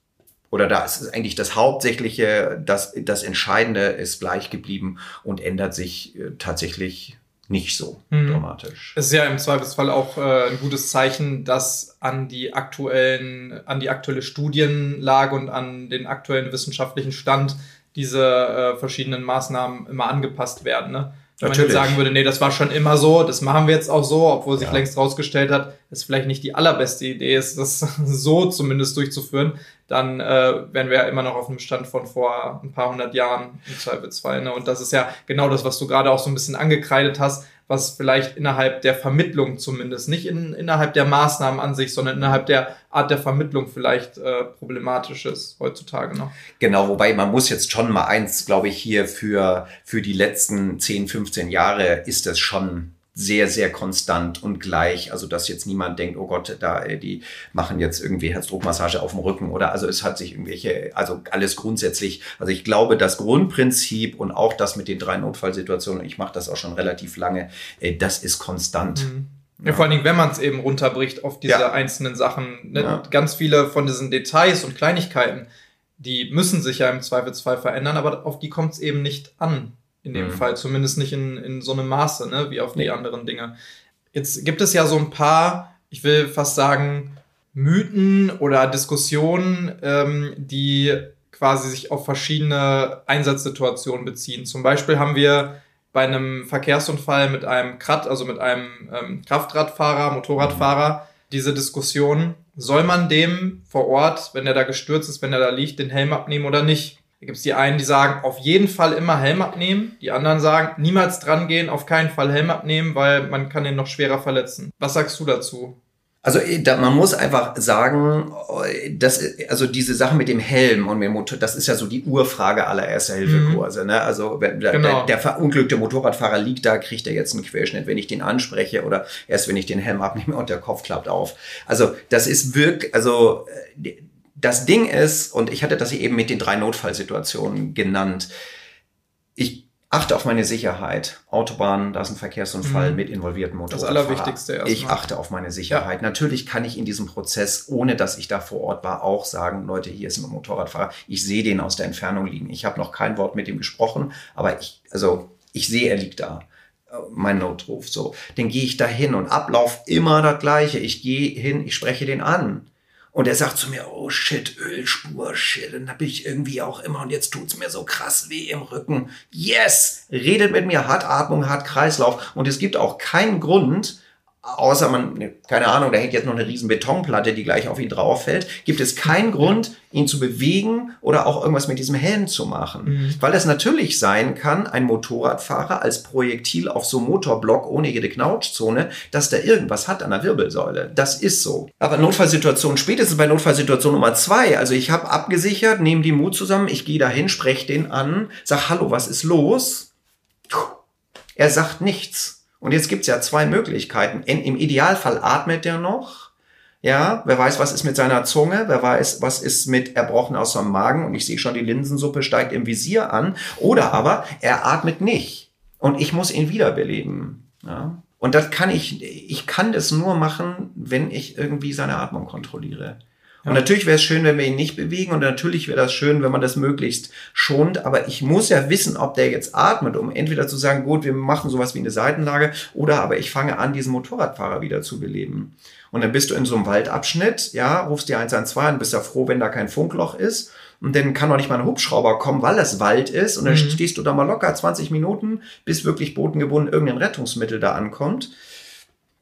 oder da ist eigentlich das Hauptsächliche, das, das Entscheidende ist gleich geblieben und ändert sich äh, tatsächlich nicht so mhm. dramatisch. Es ist ja im Zweifelsfall auch äh, ein gutes Zeichen, dass an die aktuellen, an die aktuelle Studienlage und an den aktuellen wissenschaftlichen Stand diese äh, verschiedenen Maßnahmen immer angepasst werden. Ne? Wenn Natürlich. man jetzt sagen würde, nee, das war schon immer so, das machen wir jetzt auch so, obwohl sich ja. längst rausgestellt hat, dass vielleicht nicht die allerbeste Idee ist, das so zumindest durchzuführen, dann äh, wären wir ja immer noch auf einem Stand von vor ein paar hundert Jahren im Zweifelsfall. Ne? Und das ist ja genau das, was du gerade auch so ein bisschen angekreidet hast, was vielleicht innerhalb der Vermittlung zumindest, nicht in, innerhalb der Maßnahmen an sich, sondern innerhalb der Art der Vermittlung vielleicht äh, problematisch ist heutzutage noch. Genau, wobei man muss jetzt schon mal eins, glaube ich, hier für, für die letzten 10, 15 Jahre ist das schon sehr, sehr konstant und gleich. Also, dass jetzt niemand denkt, oh Gott, da, äh, die machen jetzt irgendwie Herzdruckmassage auf dem Rücken oder also es hat sich irgendwelche, also alles grundsätzlich. Also ich glaube, das Grundprinzip und auch das mit den drei Notfallsituationen, ich mache das auch schon relativ lange, äh, das ist konstant. Mhm. Ja, vor allen Dingen, wenn man es eben runterbricht auf diese ja. einzelnen Sachen. Ne? Ja. Ganz viele von diesen Details und Kleinigkeiten, die müssen sich ja im Zweifelsfall verändern, aber auf die kommt es eben nicht an in dem mhm. Fall, zumindest nicht in, in so einem Maße, ne, wie auf die anderen Dinge. Jetzt gibt es ja so ein paar, ich will fast sagen, Mythen oder Diskussionen, ähm, die quasi sich auf verschiedene Einsatzsituationen beziehen. Zum Beispiel haben wir bei einem Verkehrsunfall mit einem Krat, also mit einem ähm, Kraftradfahrer, Motorradfahrer, diese Diskussion, soll man dem vor Ort, wenn er da gestürzt ist, wenn er da liegt, den Helm abnehmen oder nicht? Da gibt es die einen, die sagen, auf jeden Fall immer Helm abnehmen. Die anderen sagen, niemals dran gehen, auf keinen Fall Helm abnehmen, weil man kann den noch schwerer verletzen. Was sagst du dazu? Also äh, man muss einfach sagen, äh, dass, also diese Sache mit dem Helm und mit dem Motor, das ist ja so die Urfrage aller Erste-Hilfe-Kurse. Mhm. Ne? Also wenn der, genau. der, der verunglückte Motorradfahrer liegt da, kriegt er jetzt einen Querschnitt, wenn ich den anspreche oder erst wenn ich den Helm abnehme und der Kopf klappt auf. Also das ist wirklich, also äh, das Ding ist, und ich hatte das hier eben mit den drei Notfallsituationen genannt, ich achte auf meine Sicherheit. Autobahn, da ist ein Verkehrsunfall mhm. mit involvierten Motorradfahrern. Das Allerwichtigste erstmal. Ich achte auf meine Sicherheit. Ja. Natürlich kann ich in diesem Prozess, ohne dass ich da vor Ort war, auch sagen, Leute, hier ist ein Motorradfahrer. Ich sehe den aus der Entfernung liegen. Ich habe noch kein Wort mit ihm gesprochen, aber ich, also ich sehe, er liegt da mein Notruf so. Dann gehe ich da hin und Ablauf immer das gleiche. Ich gehe hin, ich spreche den an. Und er sagt zu mir, oh shit, Ölspur, shit. Dann habe ich irgendwie auch immer und jetzt tut's mir so krass weh im Rücken. Yes! Redet mit mir, hat Atmung, hat Kreislauf. Und es gibt auch keinen Grund, außer man, ne, keine Ahnung, da hängt jetzt noch eine riesen Betonplatte, die gleich auf ihn drauf fällt, gibt es keinen Grund, ihn zu bewegen oder auch irgendwas mit diesem Helm zu machen. Mhm. Weil es natürlich sein kann, ein Motorradfahrer als Projektil auf so einem Motorblock ohne jede Knautschzone, dass der irgendwas hat an der Wirbelsäule. Das ist so. Aber Notfallsituation, spätestens bei Notfallsituation Nummer zwei, also ich habe abgesichert, nehme die Mut zusammen, ich gehe dahin, spreche den an, sag, hallo, was ist los? Er sagt nichts. Und jetzt gibt's ja zwei Möglichkeiten. Im Idealfall atmet er noch. Ja, wer weiß, was ist mit seiner Zunge, wer weiß, was ist mit erbrochen aus seinem Magen und ich sehe schon, die Linsensuppe steigt im Visier an. Oder aber er atmet nicht und ich muss ihn wiederbeleben. Ja. Und das kann ich, ich kann das nur machen, wenn ich irgendwie seine Atmung kontrolliere. Und natürlich wäre es schön, wenn wir ihn nicht bewegen und natürlich wäre das schön, wenn man das möglichst schont. Aber ich muss ja wissen, ob der jetzt atmet, um entweder zu sagen, gut, wir machen sowas wie eine Seitenlage oder aber ich fange an, diesen Motorradfahrer wieder zu beleben. Und dann bist du in so einem Waldabschnitt, ja, rufst die 112 an, bist ja froh, wenn da kein Funkloch ist. Und dann kann auch nicht mal ein Hubschrauber kommen, weil es Wald ist. Und dann mhm. stehst du da mal locker 20 Minuten, bis wirklich bodengebunden irgendein Rettungsmittel da ankommt.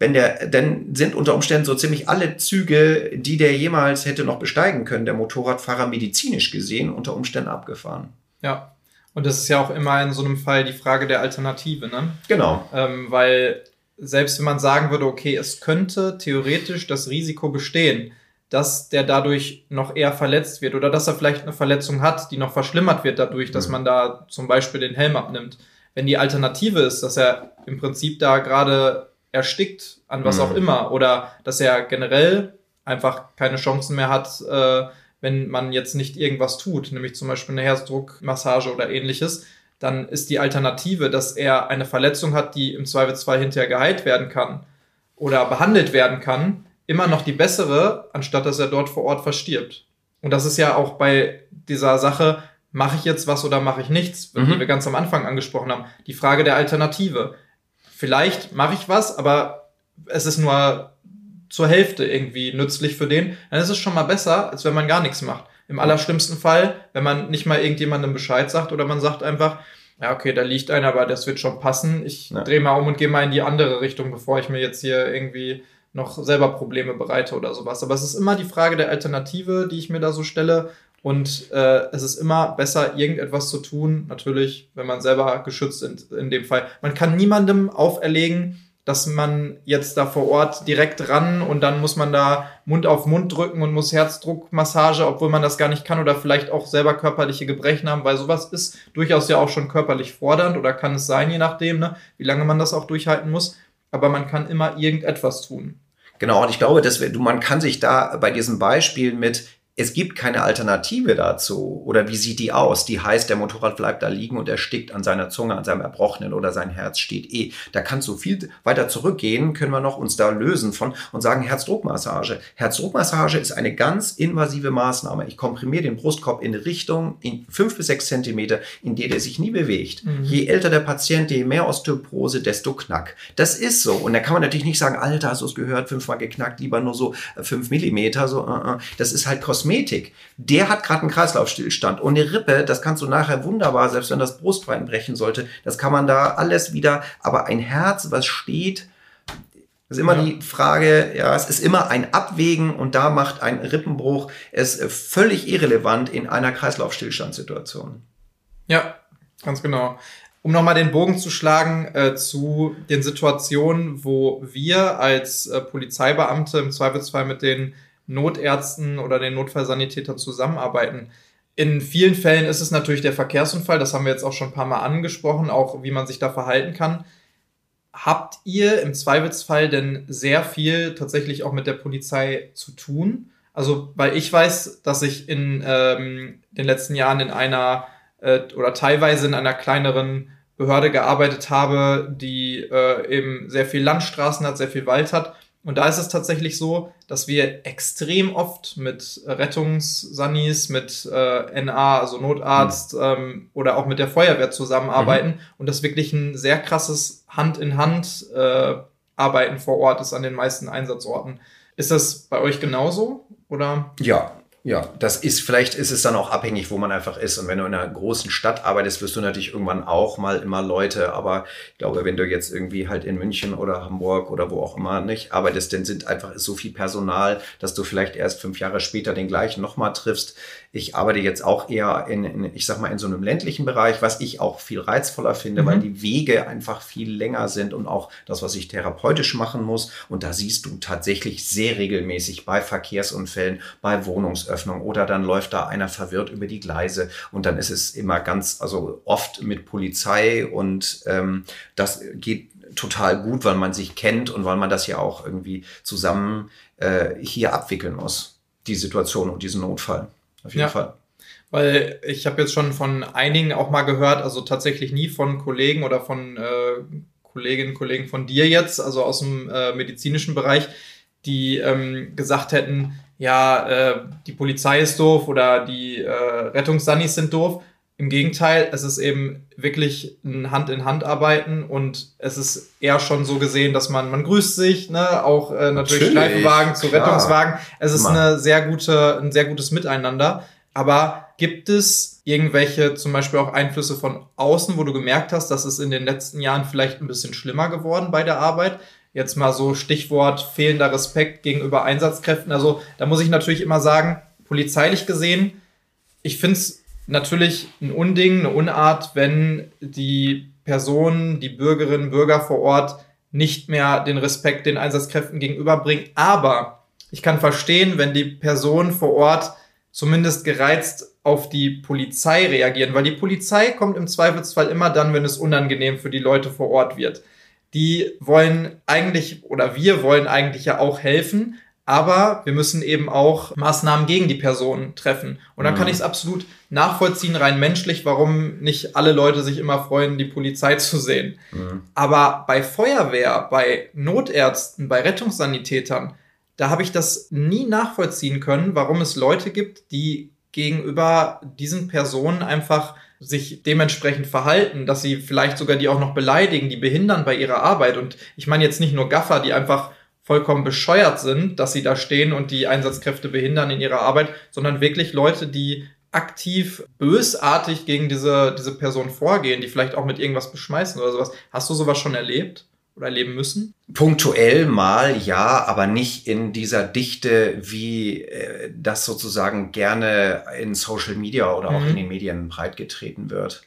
Wenn der, dann sind unter Umständen so ziemlich alle Züge, die der jemals hätte noch besteigen können, der Motorradfahrer medizinisch gesehen, unter Umständen abgefahren. Ja. Und das ist ja auch immer in so einem Fall die Frage der Alternative, ne? Genau. Ähm, weil selbst wenn man sagen würde, okay, es könnte theoretisch das Risiko bestehen, dass der dadurch noch eher verletzt wird oder dass er vielleicht eine Verletzung hat, die noch verschlimmert wird dadurch, dass mhm. man da zum Beispiel den Helm abnimmt. Wenn die Alternative ist, dass er im Prinzip da gerade erstickt an was mhm. auch immer oder dass er generell einfach keine Chancen mehr hat, äh, wenn man jetzt nicht irgendwas tut, nämlich zum Beispiel eine Herzdruckmassage oder ähnliches, dann ist die Alternative, dass er eine Verletzung hat, die im Zweifelsfall hinterher geheilt werden kann oder behandelt werden kann, immer noch die bessere, anstatt dass er dort vor Ort verstirbt. Und das ist ja auch bei dieser Sache, mache ich jetzt was oder mache ich nichts, mhm. die wir ganz am Anfang angesprochen haben, die Frage der Alternative vielleicht mache ich was, aber es ist nur zur Hälfte irgendwie nützlich für den, dann ist es schon mal besser, als wenn man gar nichts macht. Im allerschlimmsten Fall, wenn man nicht mal irgendjemandem Bescheid sagt oder man sagt einfach, ja, okay, da liegt einer, aber das wird schon passen. Ich ja. drehe mal um und gehe mal in die andere Richtung, bevor ich mir jetzt hier irgendwie noch selber Probleme bereite oder sowas. Aber es ist immer die Frage der Alternative, die ich mir da so stelle. Und äh, es ist immer besser, irgendetwas zu tun, natürlich, wenn man selber geschützt ist in dem Fall. Man kann niemandem auferlegen, dass man jetzt da vor Ort direkt ran und dann muss man da Mund auf Mund drücken und muss Herzdruckmassage, obwohl man das gar nicht kann oder vielleicht auch selber körperliche Gebrechen haben, weil sowas ist durchaus ja auch schon körperlich fordernd oder kann es sein, je nachdem, ne, wie lange man das auch durchhalten muss. Aber man kann immer irgendetwas tun. Genau, und ich glaube, dass wir, man kann sich da bei diesem Beispiel mit es gibt keine Alternative dazu. Oder wie sieht die aus? Die heißt, der Motorrad bleibt da liegen und erstickt an seiner Zunge, an seinem Erbrochenen oder sein Herz steht eh. Da kann so viel weiter zurückgehen, können wir noch uns da lösen von und sagen Herzdruckmassage. Herzdruckmassage ist eine ganz invasive Maßnahme. Ich komprimiere den Brustkorb in Richtung in fünf bis sechs Zentimeter, in der der sich nie bewegt. Mhm. Je älter der Patient, je mehr Osteoporose, desto knack. Das ist so. Und da kann man natürlich nicht sagen, Alter, hast du es gehört, fünfmal geknackt, lieber nur so fünf Millimeter. So, uh, uh. Das ist halt Kosmetik. Kosmetik, der hat gerade einen Kreislaufstillstand. Und eine Rippe, das kannst du nachher wunderbar, selbst wenn das Brustbein brechen sollte, das kann man da alles wieder. Aber ein Herz, was steht, ist immer ja. die Frage, ja, es ist immer ein Abwägen und da macht ein Rippenbruch es völlig irrelevant in einer Kreislaufstillstandssituation. Ja, ganz genau. Um nochmal den Bogen zu schlagen äh, zu den Situationen, wo wir als äh, Polizeibeamte im Zweifelsfall mit den Notärzten oder den Notfallsanitätern zusammenarbeiten. In vielen Fällen ist es natürlich der Verkehrsunfall, das haben wir jetzt auch schon ein paar Mal angesprochen, auch wie man sich da verhalten kann. Habt ihr im Zweifelsfall denn sehr viel tatsächlich auch mit der Polizei zu tun? Also, weil ich weiß, dass ich in ähm, den letzten Jahren in einer äh, oder teilweise in einer kleineren Behörde gearbeitet habe, die äh, eben sehr viel Landstraßen hat, sehr viel Wald hat und da ist es tatsächlich so, dass wir extrem oft mit Rettungssannis, mit äh, NA, also Notarzt mhm. ähm, oder auch mit der Feuerwehr zusammenarbeiten mhm. und das wirklich ein sehr krasses Hand-in-Hand äh, Arbeiten vor Ort ist an den meisten Einsatzorten. Ist das bei euch genauso? Oder? Ja, ja, das ist, vielleicht ist es dann auch abhängig, wo man einfach ist. Und wenn du in einer großen Stadt arbeitest, wirst du natürlich irgendwann auch mal immer Leute. Aber ich glaube, wenn du jetzt irgendwie halt in München oder Hamburg oder wo auch immer nicht arbeitest, dann sind einfach so viel Personal, dass du vielleicht erst fünf Jahre später den gleichen nochmal triffst. Ich arbeite jetzt auch eher in, in, ich sag mal, in so einem ländlichen Bereich, was ich auch viel reizvoller finde, mhm. weil die Wege einfach viel länger sind und auch das, was ich therapeutisch machen muss. Und da siehst du tatsächlich sehr regelmäßig bei Verkehrsunfällen, bei Wohnungsöffnung oder dann läuft da einer verwirrt über die Gleise und dann ist es immer ganz, also oft mit Polizei und ähm, das geht total gut, weil man sich kennt und weil man das ja auch irgendwie zusammen äh, hier abwickeln muss, die Situation und diesen Notfall auf jeden ja. Fall. Weil ich habe jetzt schon von einigen auch mal gehört, also tatsächlich nie von Kollegen oder von äh, Kolleginnen und Kollegen von dir jetzt, also aus dem äh, medizinischen Bereich, die ähm, gesagt hätten, ja, äh, die Polizei ist doof oder die äh, Rettungssannis sind doof. Im Gegenteil, es ist eben wirklich ein Hand-in-Hand-Arbeiten und es ist eher schon so gesehen, dass man, man grüßt sich, ne, auch äh, natürlich, natürlich Streifenwagen zu klar. Rettungswagen. Es ist eine sehr gute, ein sehr gutes Miteinander. Aber gibt es irgendwelche zum Beispiel auch Einflüsse von außen, wo du gemerkt hast, dass es in den letzten Jahren vielleicht ein bisschen schlimmer geworden bei der Arbeit? Jetzt mal so Stichwort fehlender Respekt gegenüber Einsatzkräften. Also da muss ich natürlich immer sagen, polizeilich gesehen, ich finde es natürlich ein Unding, eine Unart, wenn die Personen, die Bürgerinnen, Bürger vor Ort nicht mehr den Respekt den Einsatzkräften gegenüberbringen. Aber ich kann verstehen, wenn die Personen vor Ort zumindest gereizt auf die Polizei reagieren, weil die Polizei kommt im Zweifelsfall immer dann, wenn es unangenehm für die Leute vor Ort wird. Die wollen eigentlich oder wir wollen eigentlich ja auch helfen, aber wir müssen eben auch Maßnahmen gegen die Person treffen. Und dann mhm. kann ich es absolut nachvollziehen, rein menschlich, warum nicht alle Leute sich immer freuen, die Polizei zu sehen. Mhm. Aber bei Feuerwehr, bei Notärzten, bei Rettungssanitätern, da habe ich das nie nachvollziehen können, warum es Leute gibt, die gegenüber diesen Personen einfach sich dementsprechend verhalten, dass sie vielleicht sogar die auch noch beleidigen, die behindern bei ihrer Arbeit. Und ich meine jetzt nicht nur Gaffer, die einfach vollkommen bescheuert sind, dass sie da stehen und die Einsatzkräfte behindern in ihrer Arbeit, sondern wirklich Leute, die aktiv bösartig gegen diese, diese Person vorgehen, die vielleicht auch mit irgendwas beschmeißen oder sowas. Hast du sowas schon erlebt? oder erleben müssen? Punktuell mal ja, aber nicht in dieser Dichte, wie äh, das sozusagen gerne in Social Media oder auch mhm. in den Medien breitgetreten wird.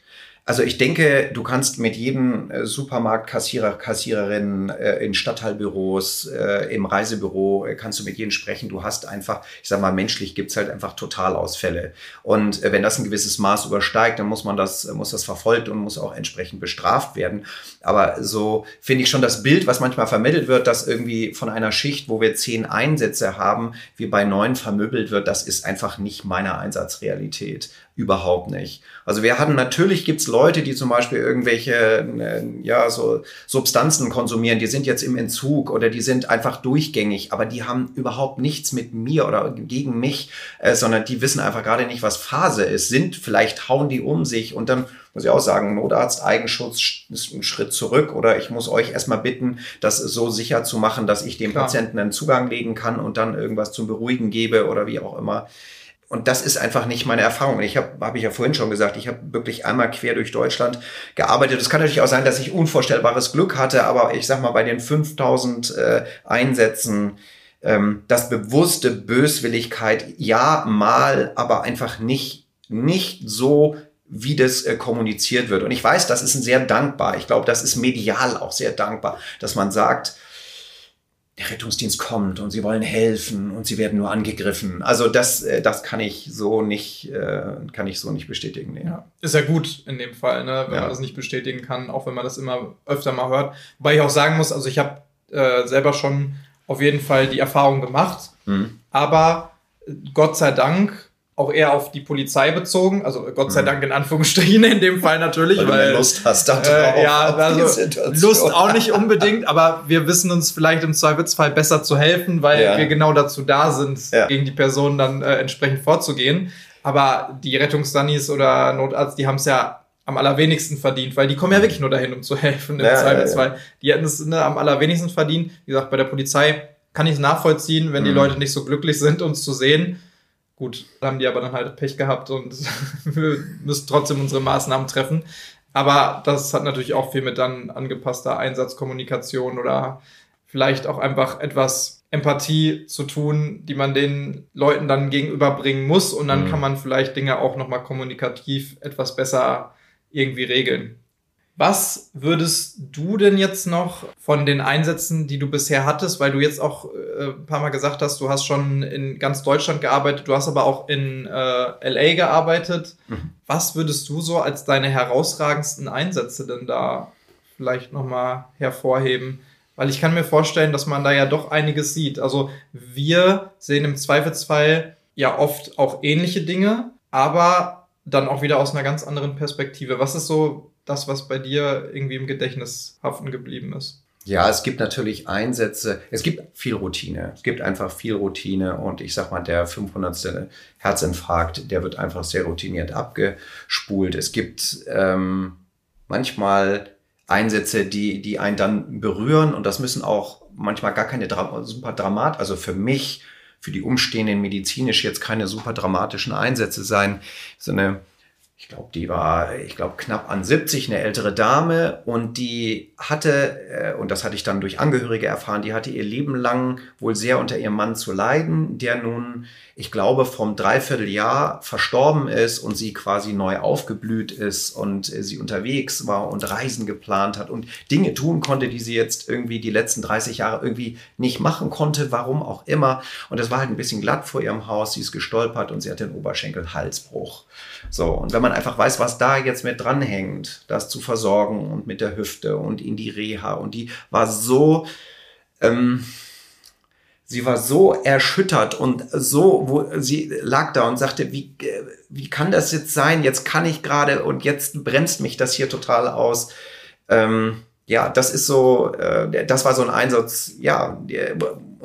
Also ich denke, du kannst mit jedem äh, Supermarktkassierer, Kassiererin äh, in Stadtteilbüros, äh, im Reisebüro, kannst du mit jedem sprechen. Du hast einfach, ich sag mal, menschlich gibt's halt einfach Totalausfälle. Und wenn das ein gewisses Maß übersteigt, dann muss man das, muss das verfolgt und muss auch entsprechend bestraft werden. Aber so finde ich schon das Bild, was manchmal vermittelt wird, dass irgendwie von einer Schicht, wo wir zehn Einsätze haben, wie bei neun vermöbelt wird, das ist einfach nicht meine Einsatzrealität. Überhaupt nicht. Also wir hatten, natürlich gibt's Leute, die zum Beispiel irgendwelche, äh, ja, so Substanzen konsumieren, die sind jetzt im Entzug oder die sind einfach durchgängig, aber die haben überhaupt nichts mit mir oder gegen mich, äh, sondern die wissen einfach gerade nicht, was Phase ist, sind, vielleicht hauen die um sich und dann muss ich auch sagen, Notarzt, Eigenschutz ist ein Schritt zurück oder ich muss euch erstmal bitten, das so sicher zu machen, dass ich dem Klar. Patienten einen Zugang legen kann und dann irgendwas zum Beruhigen gebe oder wie auch immer. Und das ist einfach nicht meine Erfahrung. Ich habe, habe ich ja vorhin schon gesagt, ich habe wirklich einmal quer durch Deutschland gearbeitet. Es kann natürlich auch sein, dass ich unvorstellbares Glück hatte, aber ich sag mal, bei den 5000 äh, Einsätzen, ähm, das bewusste Böswilligkeit, ja, mal, aber einfach nicht, nicht so wie das äh, kommuniziert wird. Und ich weiß, das ist ein sehr dankbar. Ich glaube, das ist medial auch sehr dankbar, dass man sagt, der Rettungsdienst kommt und sie wollen helfen und sie werden nur angegriffen. Also das, äh, das kann ich so nicht, äh, kann ich so nicht bestätigen. Nee. Ja. Ist ja gut in dem Fall, ne? wenn ja. man das nicht bestätigen kann, auch wenn man das immer öfter mal hört. Wobei ich auch sagen muss, also ich habe äh, selber schon auf jeden Fall die Erfahrung gemacht, mhm. aber Gott sei Dank auch eher auf die Polizei bezogen, also Gott sei mhm. Dank in Anführungsstrichen in dem Fall natürlich, weil, weil du Lust hast da drauf. Äh, ja, also Lust auch nicht unbedingt, aber wir wissen uns vielleicht im Zweifelsfall besser zu helfen, weil ja. wir genau dazu da sind, ja. gegen die Person dann äh, entsprechend vorzugehen. Aber die Rettungsdannis oder Notarzt, die haben es ja am allerwenigsten verdient, weil die kommen ja wirklich nur dahin, um zu helfen im ja, Zweifelsfall. Die hätten es ne, am allerwenigsten verdient. Wie gesagt, bei der Polizei kann ich es nachvollziehen, wenn mhm. die Leute nicht so glücklich sind, uns zu sehen. Gut, haben die aber dann halt Pech gehabt und wir müssen trotzdem unsere Maßnahmen treffen. Aber das hat natürlich auch viel mit dann angepasster Einsatzkommunikation oder vielleicht auch einfach etwas Empathie zu tun, die man den Leuten dann gegenüberbringen muss. Und dann mhm. kann man vielleicht Dinge auch nochmal kommunikativ etwas besser irgendwie regeln. Was würdest du denn jetzt noch von den Einsätzen, die du bisher hattest, weil du jetzt auch äh, ein paar Mal gesagt hast, du hast schon in ganz Deutschland gearbeitet, du hast aber auch in äh, LA gearbeitet. Mhm. Was würdest du so als deine herausragendsten Einsätze denn da vielleicht nochmal hervorheben? Weil ich kann mir vorstellen, dass man da ja doch einiges sieht. Also wir sehen im Zweifelsfall ja oft auch ähnliche Dinge, aber dann auch wieder aus einer ganz anderen Perspektive. Was ist so das, was bei dir irgendwie im Gedächtnis haften geblieben ist? Ja, es gibt natürlich Einsätze, es gibt viel Routine, es gibt einfach viel Routine und ich sag mal, der 500. Herzinfarkt, der wird einfach sehr routiniert abgespult. Es gibt ähm, manchmal Einsätze, die, die einen dann berühren und das müssen auch manchmal gar keine Dra super Dramat, also für mich, für die Umstehenden medizinisch jetzt keine super dramatischen Einsätze sein. So eine ich glaube, die war, ich glaube, knapp an 70, eine ältere Dame und die hatte, äh, und das hatte ich dann durch Angehörige erfahren, die hatte ihr Leben lang wohl sehr unter ihrem Mann zu leiden, der nun, ich glaube, vom Dreivierteljahr verstorben ist und sie quasi neu aufgeblüht ist und sie unterwegs war und Reisen geplant hat und Dinge tun konnte, die sie jetzt irgendwie die letzten 30 Jahre irgendwie nicht machen konnte, warum auch immer. Und es war halt ein bisschen glatt vor ihrem Haus, sie ist gestolpert und sie hatte einen Oberschenkel-Halsbruch. So, und wenn man einfach weiß, was da jetzt mit dranhängt, das zu versorgen und mit der Hüfte und in die Reha und die war so, ähm, sie war so erschüttert und so, wo sie lag da und sagte, wie, wie kann das jetzt sein? Jetzt kann ich gerade und jetzt bremst mich das hier total aus. Ähm, ja, das ist so, äh, das war so ein Einsatz, ja,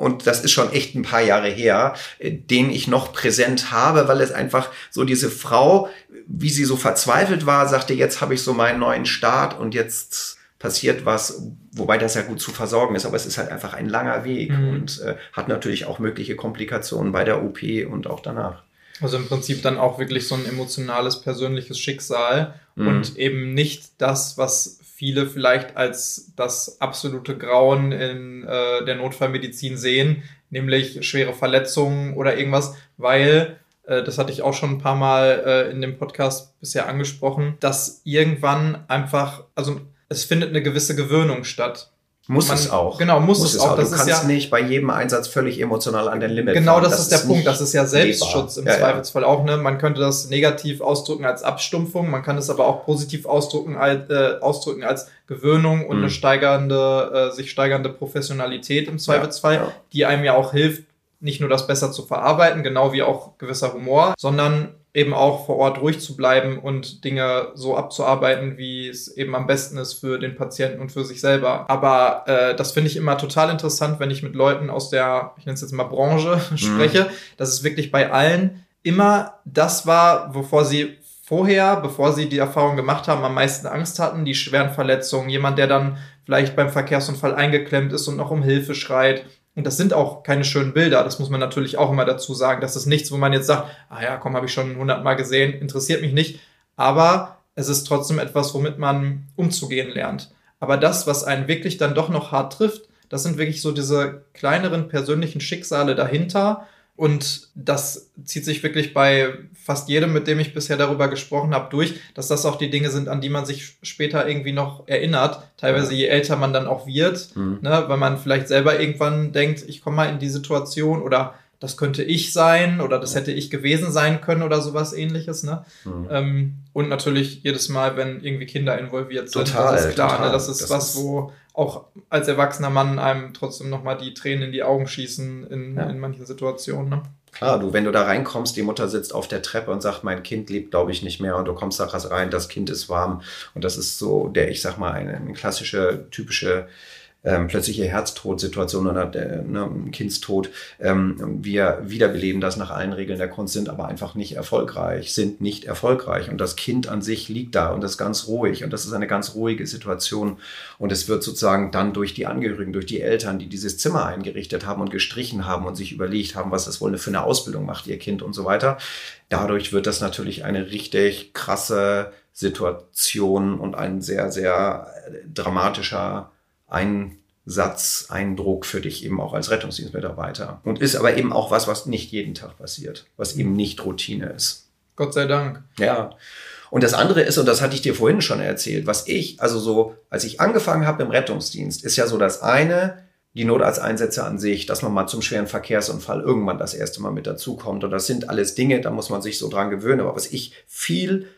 und das ist schon echt ein paar Jahre her, äh, den ich noch präsent habe, weil es einfach so diese Frau, wie sie so verzweifelt war, sagte, jetzt habe ich so meinen neuen Start und jetzt passiert was, wobei das ja gut zu versorgen ist, aber es ist halt einfach ein langer Weg mhm. und äh, hat natürlich auch mögliche Komplikationen bei der OP und auch danach. Also im Prinzip dann auch wirklich so ein emotionales, persönliches Schicksal mhm. und eben nicht das, was viele vielleicht als das absolute Grauen in äh, der Notfallmedizin sehen, nämlich schwere Verletzungen oder irgendwas, weil, äh, das hatte ich auch schon ein paar Mal äh, in dem Podcast bisher angesprochen, dass irgendwann einfach, also es findet eine gewisse Gewöhnung statt. Muss man, es auch. Genau, muss, muss es auch. auch. du kannst ja, nicht bei jedem Einsatz völlig emotional an den Limit Genau, das, das, ist der Punkt. Das ist ja Selbstschutz lebbar. im ja, Zweifelsfall ja. auch. Ne? Man könnte das negativ ausdrücken als Abstumpfung, man kann es aber auch positiv ausdrücken als, äh, ausdrücken als Gewöhnung und mhm. eine steigernde, äh, sich steigernde Professionalität im Zweifelsfall, die einem ja auch hilft, nicht nur das besser zu verarbeiten, genau wie auch gewisser Humor, sondern eben auch vor Ort ruhig zu bleiben und Dinge so abzuarbeiten, wie es eben am besten ist für den Patienten und für sich selber. Aber äh, das finde ich immer total interessant, wenn ich mit Leuten aus der, ich nenne es jetzt mal Branche spreche, mhm. dass es wirklich bei allen immer das war, wovor sie vorher, bevor sie die Erfahrung gemacht haben, am meisten Angst hatten, die schweren Verletzungen, jemand, der dann vielleicht beim Verkehrsunfall eingeklemmt ist und noch um Hilfe schreit und das sind auch keine schönen Bilder, das muss man natürlich auch immer dazu sagen. Das ist nichts, wo man jetzt sagt, ah ja, komm, habe ich schon hundertmal gesehen, interessiert mich nicht. Aber es ist trotzdem etwas, womit man umzugehen lernt. Aber das, was einen wirklich dann doch noch hart trifft, das sind wirklich so diese kleineren persönlichen Schicksale dahinter, und das zieht sich wirklich bei fast jedem, mit dem ich bisher darüber gesprochen habe, durch, dass das auch die Dinge sind, an die man sich später irgendwie noch erinnert. Teilweise je älter man dann auch wird, mhm. ne, weil man vielleicht selber irgendwann denkt, ich komme mal in die Situation oder das könnte ich sein oder das hätte ich gewesen sein können oder sowas ähnliches. Ne? Mhm. Ähm, und natürlich jedes Mal, wenn irgendwie Kinder involviert sind, total, das ist klar, ne? total. Ne? das ist das was, ist wo auch als erwachsener Mann einem trotzdem nochmal die Tränen in die Augen schießen in, ja. in manchen Situationen. Ne? Klar, du, wenn du da reinkommst, die Mutter sitzt auf der Treppe und sagt, mein Kind lebt, glaube ich, nicht mehr und du kommst da rein, das Kind ist warm und das ist so der, ich sag mal, eine, eine klassische, typische ähm, plötzliche Herztodsituation oder der, ne, Kindstod. Ähm, wir wiederbeleben das nach allen Regeln der Kunst, sind aber einfach nicht erfolgreich, sind nicht erfolgreich. Und das Kind an sich liegt da und ist ganz ruhig. Und das ist eine ganz ruhige Situation. Und es wird sozusagen dann durch die Angehörigen, durch die Eltern, die dieses Zimmer eingerichtet haben und gestrichen haben und sich überlegt haben, was das wohl für eine Ausbildung macht, ihr Kind und so weiter. Dadurch wird das natürlich eine richtig krasse Situation und ein sehr, sehr dramatischer Einsatz, Eindruck für dich eben auch als Rettungsdienstmitarbeiter. Und ist aber eben auch was, was nicht jeden Tag passiert, was eben nicht Routine ist. Gott sei Dank. Ja. Und das andere ist, und das hatte ich dir vorhin schon erzählt, was ich, also so, als ich angefangen habe im Rettungsdienst, ist ja so das eine, die Notarzteinsätze an sich, dass man mal zum schweren Verkehrsunfall irgendwann das erste Mal mit dazukommt. Und das sind alles Dinge, da muss man sich so dran gewöhnen. Aber was ich viel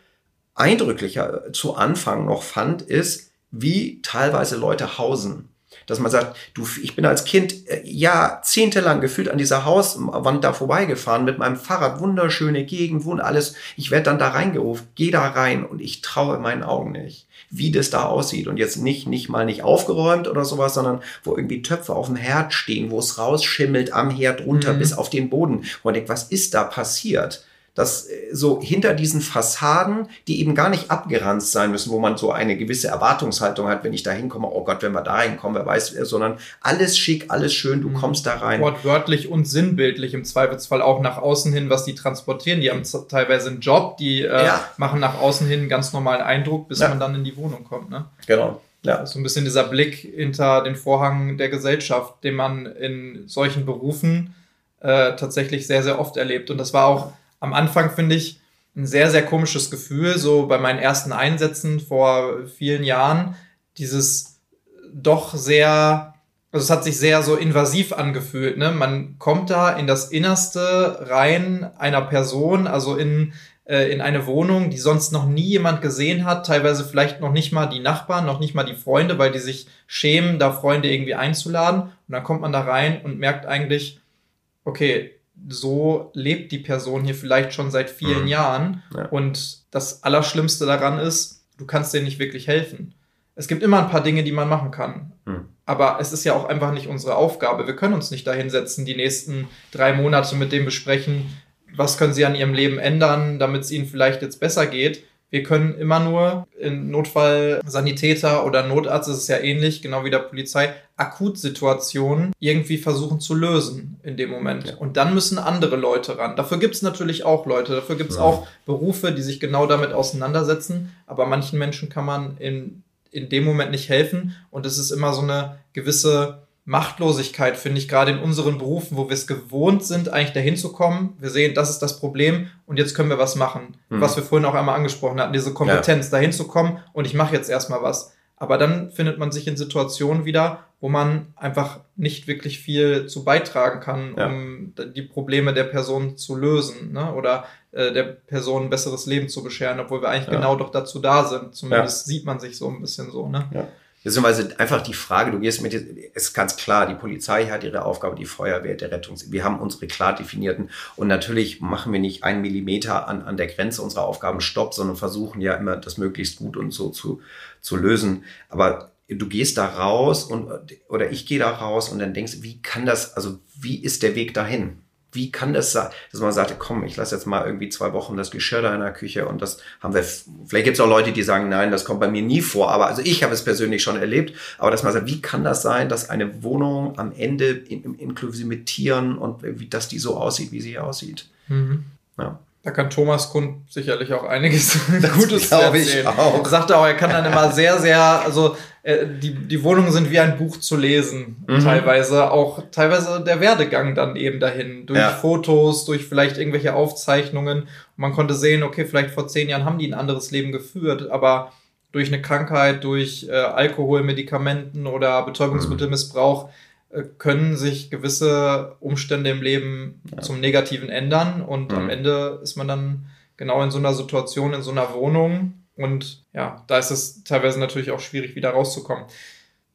eindrücklicher zu Anfang noch fand, ist, wie teilweise Leute hausen. Dass man sagt, du, ich bin als Kind äh, jahrzehntelang gefühlt an dieser Hauswand da vorbeigefahren mit meinem Fahrrad, wunderschöne Gegend, wund alles. Ich werde dann da reingerufen, geh da rein und ich traue meinen Augen nicht, wie das da aussieht. Und jetzt nicht, nicht mal nicht aufgeräumt oder sowas, sondern wo irgendwie Töpfe auf dem Herd stehen, wo es rausschimmelt am Herd runter mhm. bis auf den Boden. Wo man denkt, was ist da passiert? Dass äh, so hinter diesen Fassaden, die eben gar nicht abgeranzt sein müssen, wo man so eine gewisse Erwartungshaltung hat, wenn ich da hinkomme, oh Gott, wenn wir da hinkommen, wer weiß, sondern alles schick, alles schön, du mhm. kommst da rein. Wortwörtlich und sinnbildlich im Zweifelsfall auch nach außen hin, was die transportieren. Die haben teilweise einen Job, die äh, ja. machen nach außen hin einen ganz normalen Eindruck, bis ja. man dann in die Wohnung kommt. Ne? Genau. Ja. So ein bisschen dieser Blick hinter den Vorhang der Gesellschaft, den man in solchen Berufen äh, tatsächlich sehr, sehr oft erlebt. Und das war auch am Anfang, finde ich, ein sehr, sehr komisches Gefühl, so bei meinen ersten Einsätzen vor vielen Jahren, dieses doch sehr, also es hat sich sehr so invasiv angefühlt. Ne? Man kommt da in das Innerste rein einer Person, also in, äh, in eine Wohnung, die sonst noch nie jemand gesehen hat, teilweise vielleicht noch nicht mal die Nachbarn, noch nicht mal die Freunde, weil die sich schämen, da Freunde irgendwie einzuladen. Und dann kommt man da rein und merkt eigentlich, okay, so lebt die Person hier vielleicht schon seit vielen mhm. Jahren. Ja. Und das Allerschlimmste daran ist, du kannst dir nicht wirklich helfen. Es gibt immer ein paar Dinge, die man machen kann. Mhm. Aber es ist ja auch einfach nicht unsere Aufgabe. Wir können uns nicht dahinsetzen, die nächsten drei Monate mit dem besprechen, was können sie an ihrem Leben ändern, damit es ihnen vielleicht jetzt besser geht, wir können immer nur in Notfall Sanitäter oder Notarzt, das ist ja ähnlich, genau wie der Polizei, Akutsituationen irgendwie versuchen zu lösen in dem Moment. Ja. Und dann müssen andere Leute ran. Dafür gibt es natürlich auch Leute, dafür gibt es ja. auch Berufe, die sich genau damit auseinandersetzen. Aber manchen Menschen kann man in, in dem Moment nicht helfen. Und es ist immer so eine gewisse Machtlosigkeit, finde ich, gerade in unseren Berufen, wo wir es gewohnt sind, eigentlich dahin zu kommen. Wir sehen, das ist das Problem und jetzt können wir was machen. Mhm. Was wir vorhin auch einmal angesprochen hatten, diese Kompetenz, ja. dahin zu kommen und ich mache jetzt erstmal was. Aber dann findet man sich in Situationen wieder, wo man einfach nicht wirklich viel zu beitragen kann, ja. um die Probleme der Person zu lösen ne? oder äh, der Person ein besseres Leben zu bescheren, obwohl wir eigentlich ja. genau doch dazu da sind. Zumindest sieht man sich so ein bisschen so. Ne? Beziehungsweise einfach die Frage, du gehst mit, ist ganz klar, die Polizei hat ihre Aufgabe, die Feuerwehr, der Rettungs, wir haben unsere klar definierten und natürlich machen wir nicht einen Millimeter an, an der Grenze unserer Aufgaben Stopp, sondern versuchen ja immer das möglichst gut und so zu, zu lösen. Aber du gehst da raus und, oder ich gehe da raus und dann denkst, wie kann das, also wie ist der Weg dahin? Wie kann das sein, dass man sagte, komm, ich lasse jetzt mal irgendwie zwei Wochen das Geschirr da in der Küche und das haben wir, vielleicht gibt es auch Leute, die sagen, nein, das kommt bei mir nie vor, aber also ich habe es persönlich schon erlebt, aber dass man sagt, wie kann das sein, dass eine Wohnung am Ende in, inklusive mit Tieren und wie, dass die so aussieht, wie sie aussieht. Mhm. Ja. Da kann Thomas Kund sicherlich auch einiges das Gutes erzählen. Ich auch. Sagt auch, er kann dann immer sehr, sehr, also äh, die, die Wohnungen sind wie ein Buch zu lesen, mhm. teilweise. Auch teilweise der Werdegang dann eben dahin. Durch ja. Fotos, durch vielleicht irgendwelche Aufzeichnungen. Und man konnte sehen, okay, vielleicht vor zehn Jahren haben die ein anderes Leben geführt, aber durch eine Krankheit, durch äh, Alkohol, Medikamenten oder Betäubungsmittelmissbrauch äh, können sich gewisse Umstände im Leben ja. zum Negativen ändern und mhm. am Ende ist man dann genau in so einer Situation, in so einer Wohnung und ja, da ist es teilweise natürlich auch schwierig, wieder rauszukommen.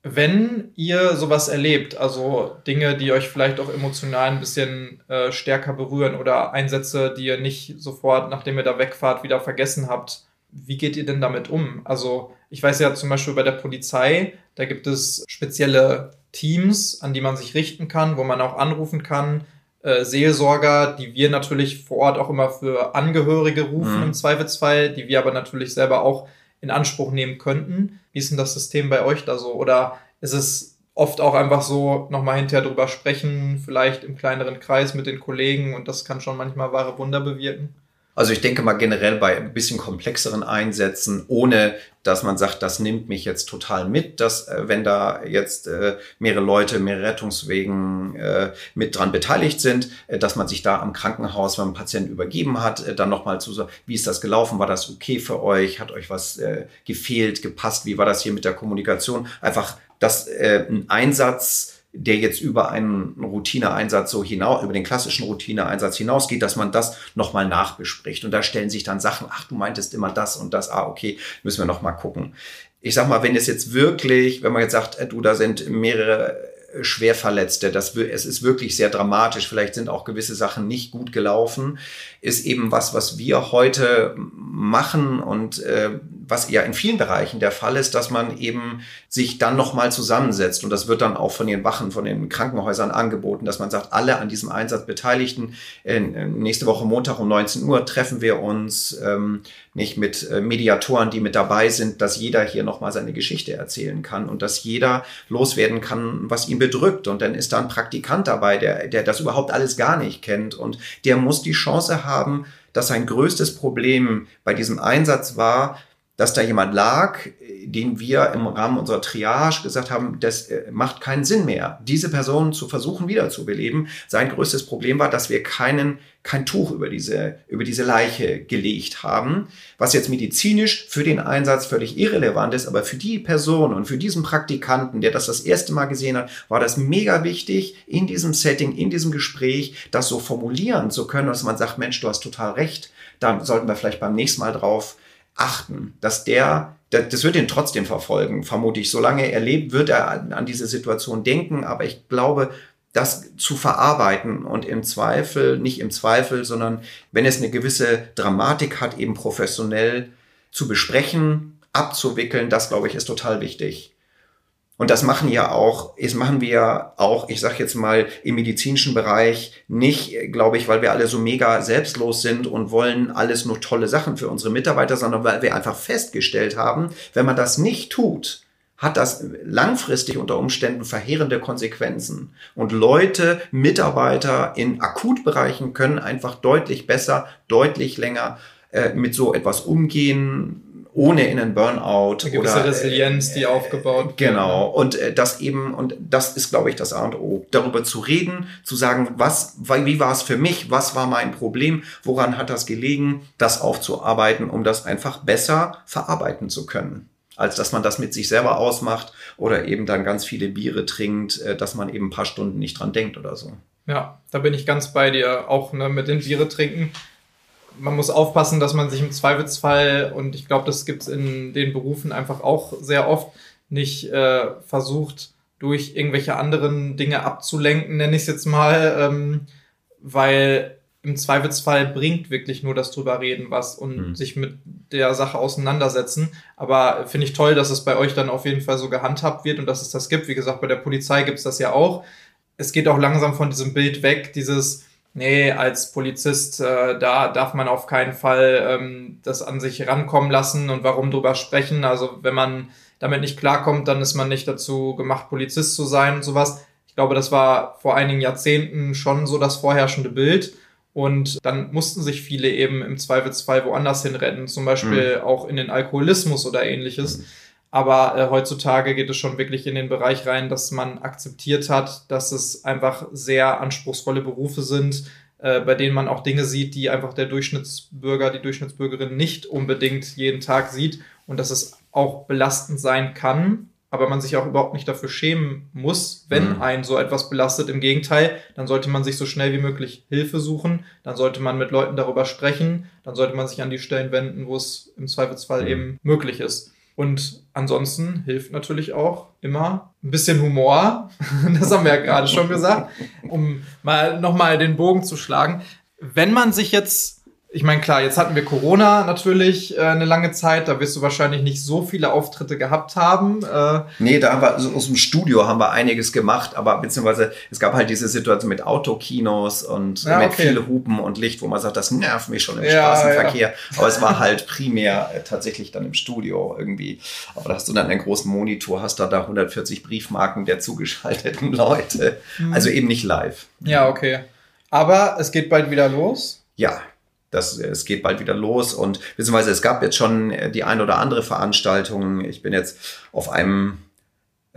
Wenn ihr sowas erlebt, also Dinge, die euch vielleicht auch emotional ein bisschen äh, stärker berühren oder Einsätze, die ihr nicht sofort, nachdem ihr da wegfahrt, wieder vergessen habt, wie geht ihr denn damit um? Also ich weiß ja zum Beispiel bei der Polizei, da gibt es spezielle Teams, an die man sich richten kann, wo man auch anrufen kann. Äh, Seelsorger, die wir natürlich vor Ort auch immer für Angehörige rufen mhm. im Zweifelsfall, die wir aber natürlich selber auch in Anspruch nehmen könnten. Wie ist denn das System bei euch da so? Oder ist es oft auch einfach so, nochmal hinterher drüber sprechen, vielleicht im kleineren Kreis mit den Kollegen und das kann schon manchmal wahre Wunder bewirken? Also ich denke mal generell bei ein bisschen komplexeren Einsätzen, ohne dass man sagt, das nimmt mich jetzt total mit, dass äh, wenn da jetzt äh, mehrere Leute, mehrere Rettungswegen äh, mit dran beteiligt sind, äh, dass man sich da am Krankenhaus, wenn man einen Patienten übergeben hat, äh, dann nochmal zu sagen, wie ist das gelaufen, war das okay für euch, hat euch was äh, gefehlt, gepasst, wie war das hier mit der Kommunikation? Einfach, dass äh, ein Einsatz der jetzt über einen Routineeinsatz so hinaus, über den klassischen Routineeinsatz hinausgeht, dass man das nochmal nachbespricht. Und da stellen sich dann Sachen, ach, du meintest immer das und das, ah, okay, müssen wir nochmal gucken. Ich sag mal, wenn es jetzt wirklich, wenn man jetzt sagt, äh, du, da sind mehrere Schwerverletzte. Das, es ist wirklich sehr dramatisch. Vielleicht sind auch gewisse Sachen nicht gut gelaufen. Ist eben was, was wir heute machen und äh, was ja in vielen Bereichen der Fall ist, dass man eben sich dann nochmal zusammensetzt. Und das wird dann auch von den Wachen, von den Krankenhäusern angeboten, dass man sagt, alle an diesem Einsatz Beteiligten, äh, nächste Woche Montag um 19 Uhr treffen wir uns, ähm, nicht mit äh, Mediatoren, die mit dabei sind, dass jeder hier nochmal seine Geschichte erzählen kann und dass jeder loswerden kann, was ihn bedrückt. Und dann ist da ein Praktikant dabei, der, der das überhaupt alles gar nicht kennt und der muss die Chance haben, dass sein größtes Problem bei diesem Einsatz war, dass da jemand lag, den wir im Rahmen unserer Triage gesagt haben, das äh, macht keinen Sinn mehr, diese Person zu versuchen wiederzubeleben. Sein größtes Problem war, dass wir keinen, kein Tuch über diese, über diese Leiche gelegt haben, was jetzt medizinisch für den Einsatz völlig irrelevant ist, aber für die Person und für diesen Praktikanten, der das das erste Mal gesehen hat, war das mega wichtig, in diesem Setting, in diesem Gespräch, das so formulieren zu können, dass man sagt, Mensch, du hast total recht, da sollten wir vielleicht beim nächsten Mal drauf achten, dass der, das wird ihn trotzdem verfolgen, vermute ich. Solange er lebt, wird er an diese Situation denken, aber ich glaube, das zu verarbeiten und im Zweifel, nicht im Zweifel, sondern wenn es eine gewisse Dramatik hat, eben professionell zu besprechen, abzuwickeln, das glaube ich ist total wichtig. Und das machen ja auch, das machen wir auch, ich sag jetzt mal, im medizinischen Bereich nicht, glaube ich, weil wir alle so mega selbstlos sind und wollen alles nur tolle Sachen für unsere Mitarbeiter, sondern weil wir einfach festgestellt haben, wenn man das nicht tut, hat das langfristig unter Umständen verheerende Konsequenzen. Und Leute, Mitarbeiter in Akutbereichen können einfach deutlich besser, deutlich länger äh, mit so etwas umgehen, ohne in einen Burnout. Eine gewisse oder, äh, Resilienz, die aufgebaut wird. Genau. Und äh, das eben, und das ist, glaube ich, das A und O. Darüber zu reden, zu sagen, was, wie war es für mich, was war mein Problem, woran hat das gelegen, das aufzuarbeiten, um das einfach besser verarbeiten zu können als dass man das mit sich selber ausmacht oder eben dann ganz viele Biere trinkt, äh, dass man eben ein paar Stunden nicht dran denkt oder so. Ja, da bin ich ganz bei dir, auch ne, mit den Biere trinken man muss aufpassen, dass man sich im Zweifelsfall, und ich glaube, das gibt es in den Berufen einfach auch sehr oft, nicht äh, versucht, durch irgendwelche anderen Dinge abzulenken, nenne ich es jetzt mal, ähm, weil im Zweifelsfall bringt wirklich nur das drüber reden was und mhm. sich mit der Sache auseinandersetzen. Aber finde ich toll, dass es bei euch dann auf jeden Fall so gehandhabt wird und dass es das gibt. Wie gesagt, bei der Polizei gibt es das ja auch. Es geht auch langsam von diesem Bild weg, dieses nee, als Polizist, äh, da darf man auf keinen Fall ähm, das an sich rankommen lassen und warum drüber sprechen. Also wenn man damit nicht klarkommt, dann ist man nicht dazu gemacht, Polizist zu sein und sowas. Ich glaube, das war vor einigen Jahrzehnten schon so das vorherrschende Bild. Und dann mussten sich viele eben im Zweifelsfall woanders hinrennen, zum Beispiel mhm. auch in den Alkoholismus oder ähnliches. Mhm. Aber äh, heutzutage geht es schon wirklich in den Bereich rein, dass man akzeptiert hat, dass es einfach sehr anspruchsvolle Berufe sind, äh, bei denen man auch Dinge sieht, die einfach der Durchschnittsbürger, die Durchschnittsbürgerin nicht unbedingt jeden Tag sieht und dass es auch belastend sein kann, aber man sich auch überhaupt nicht dafür schämen muss, wenn mhm. einen so etwas belastet. Im Gegenteil, dann sollte man sich so schnell wie möglich Hilfe suchen, dann sollte man mit Leuten darüber sprechen, dann sollte man sich an die Stellen wenden, wo es im Zweifelsfall mhm. eben möglich ist. Und ansonsten hilft natürlich auch immer ein bisschen Humor. Das haben wir ja gerade schon gesagt, um mal nochmal den Bogen zu schlagen. Wenn man sich jetzt ich meine, klar, jetzt hatten wir Corona natürlich äh, eine lange Zeit, da wirst du wahrscheinlich nicht so viele Auftritte gehabt haben. Äh, nee, da haben wir also aus dem Studio haben wir einiges gemacht, aber beziehungsweise es gab halt diese Situation mit Autokinos und ja, mit okay. viel Hupen und Licht, wo man sagt, das nervt mich schon im ja, Straßenverkehr. Ja. Aber es war halt primär äh, tatsächlich dann im Studio irgendwie. Aber da hast du dann einen großen Monitor, hast da da 140 Briefmarken der zugeschalteten Leute. Mhm. Also eben nicht live. Ja, okay. Aber es geht bald wieder los. Ja, das, es geht bald wieder los und beziehungsweise es gab jetzt schon die ein oder andere Veranstaltung. Ich bin jetzt auf einem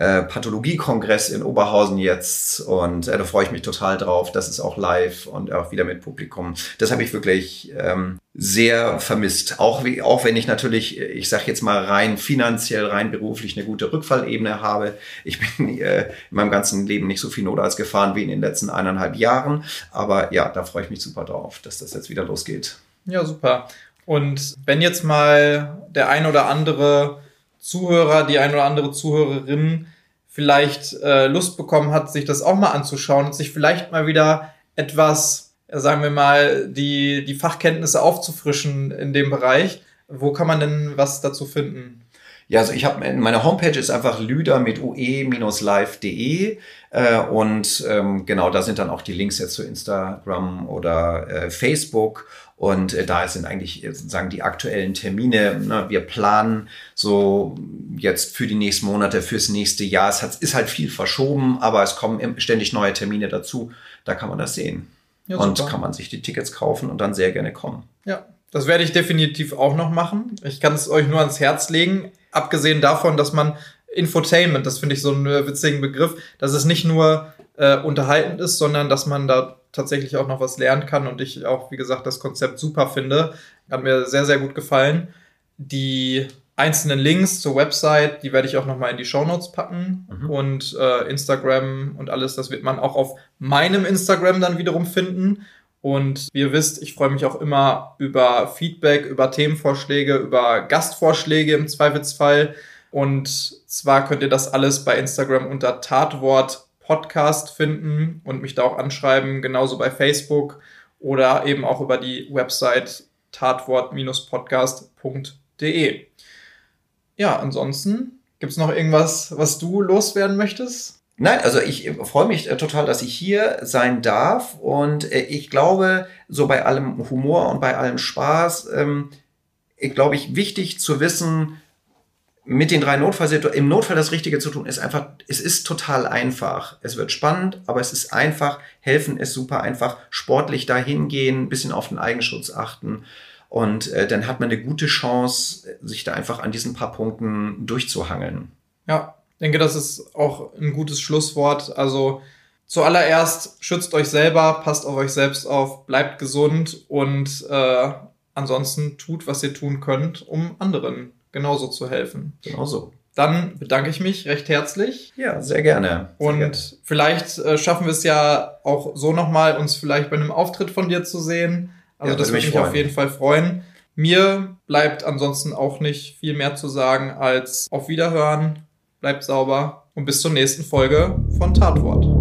äh, Pathologiekongress in Oberhausen jetzt und äh, da freue ich mich total drauf. Das ist auch live und auch wieder mit Publikum. Das habe ich wirklich ähm, sehr vermisst. Auch, wie, auch wenn ich natürlich, ich sage jetzt mal rein finanziell, rein beruflich eine gute Rückfallebene habe. Ich bin äh, in meinem ganzen Leben nicht so viel Not als gefahren wie in den letzten eineinhalb Jahren. Aber ja, da freue ich mich super drauf, dass das jetzt wieder losgeht. Ja, super. Und wenn jetzt mal der ein oder andere Zuhörer, die ein oder andere Zuhörerin vielleicht äh, Lust bekommen hat, sich das auch mal anzuschauen und sich vielleicht mal wieder etwas, sagen wir mal, die, die Fachkenntnisse aufzufrischen in dem Bereich. Wo kann man denn was dazu finden? Ja, also ich habe meine Homepage ist einfach lüder mit ue-live.de äh, und ähm, genau da sind dann auch die Links jetzt zu Instagram oder äh, Facebook und äh, da sind eigentlich äh, sozusagen die aktuellen Termine. Ne? Wir planen so jetzt für die nächsten Monate, fürs nächste Jahr. Es hat, ist halt viel verschoben, aber es kommen ständig neue Termine dazu. Da kann man das sehen. Ja, und kann man sich die Tickets kaufen und dann sehr gerne kommen. Ja, das werde ich definitiv auch noch machen. Ich kann es euch nur ans Herz legen abgesehen davon, dass man Infotainment, das finde ich so einen witzigen Begriff, dass es nicht nur äh, unterhaltend ist, sondern dass man da tatsächlich auch noch was lernen kann und ich auch, wie gesagt, das Konzept super finde. Hat mir sehr, sehr gut gefallen. Die einzelnen Links zur Website, die werde ich auch nochmal in die Show Notes packen mhm. und äh, Instagram und alles, das wird man auch auf meinem Instagram dann wiederum finden. Und wie ihr wisst, ich freue mich auch immer über Feedback, über Themenvorschläge, über Gastvorschläge im Zweifelsfall. Und zwar könnt ihr das alles bei Instagram unter Tatwort Podcast finden und mich da auch anschreiben, genauso bei Facebook oder eben auch über die Website tatwort-podcast.de. Ja, ansonsten gibt es noch irgendwas, was du loswerden möchtest? Nein, also ich freue mich äh, total, dass ich hier sein darf und äh, ich glaube, so bei allem Humor und bei allem Spaß, ähm, glaube ich, wichtig zu wissen, mit den drei Notfallsituationen, im Notfall das Richtige zu tun, ist einfach, es ist total einfach. Es wird spannend, aber es ist einfach. Helfen ist super einfach. Sportlich dahin gehen, ein bisschen auf den Eigenschutz achten. Und äh, dann hat man eine gute Chance, sich da einfach an diesen paar Punkten durchzuhangeln. Ja, denke, das ist auch ein gutes Schlusswort. Also zuallererst schützt euch selber, passt auf euch selbst auf, bleibt gesund und äh, ansonsten tut, was ihr tun könnt, um anderen genauso zu helfen. Genauso. Dann bedanke ich mich recht herzlich. Ja, sehr gerne. Sehr und gerne. vielleicht äh, schaffen wir es ja auch so nochmal, uns vielleicht bei einem Auftritt von dir zu sehen. Also ja, das würde mich freuen. auf jeden Fall freuen. Mir bleibt ansonsten auch nicht viel mehr zu sagen als auf Wiederhören bleibt sauber und bis zur nächsten Folge von Tatwort.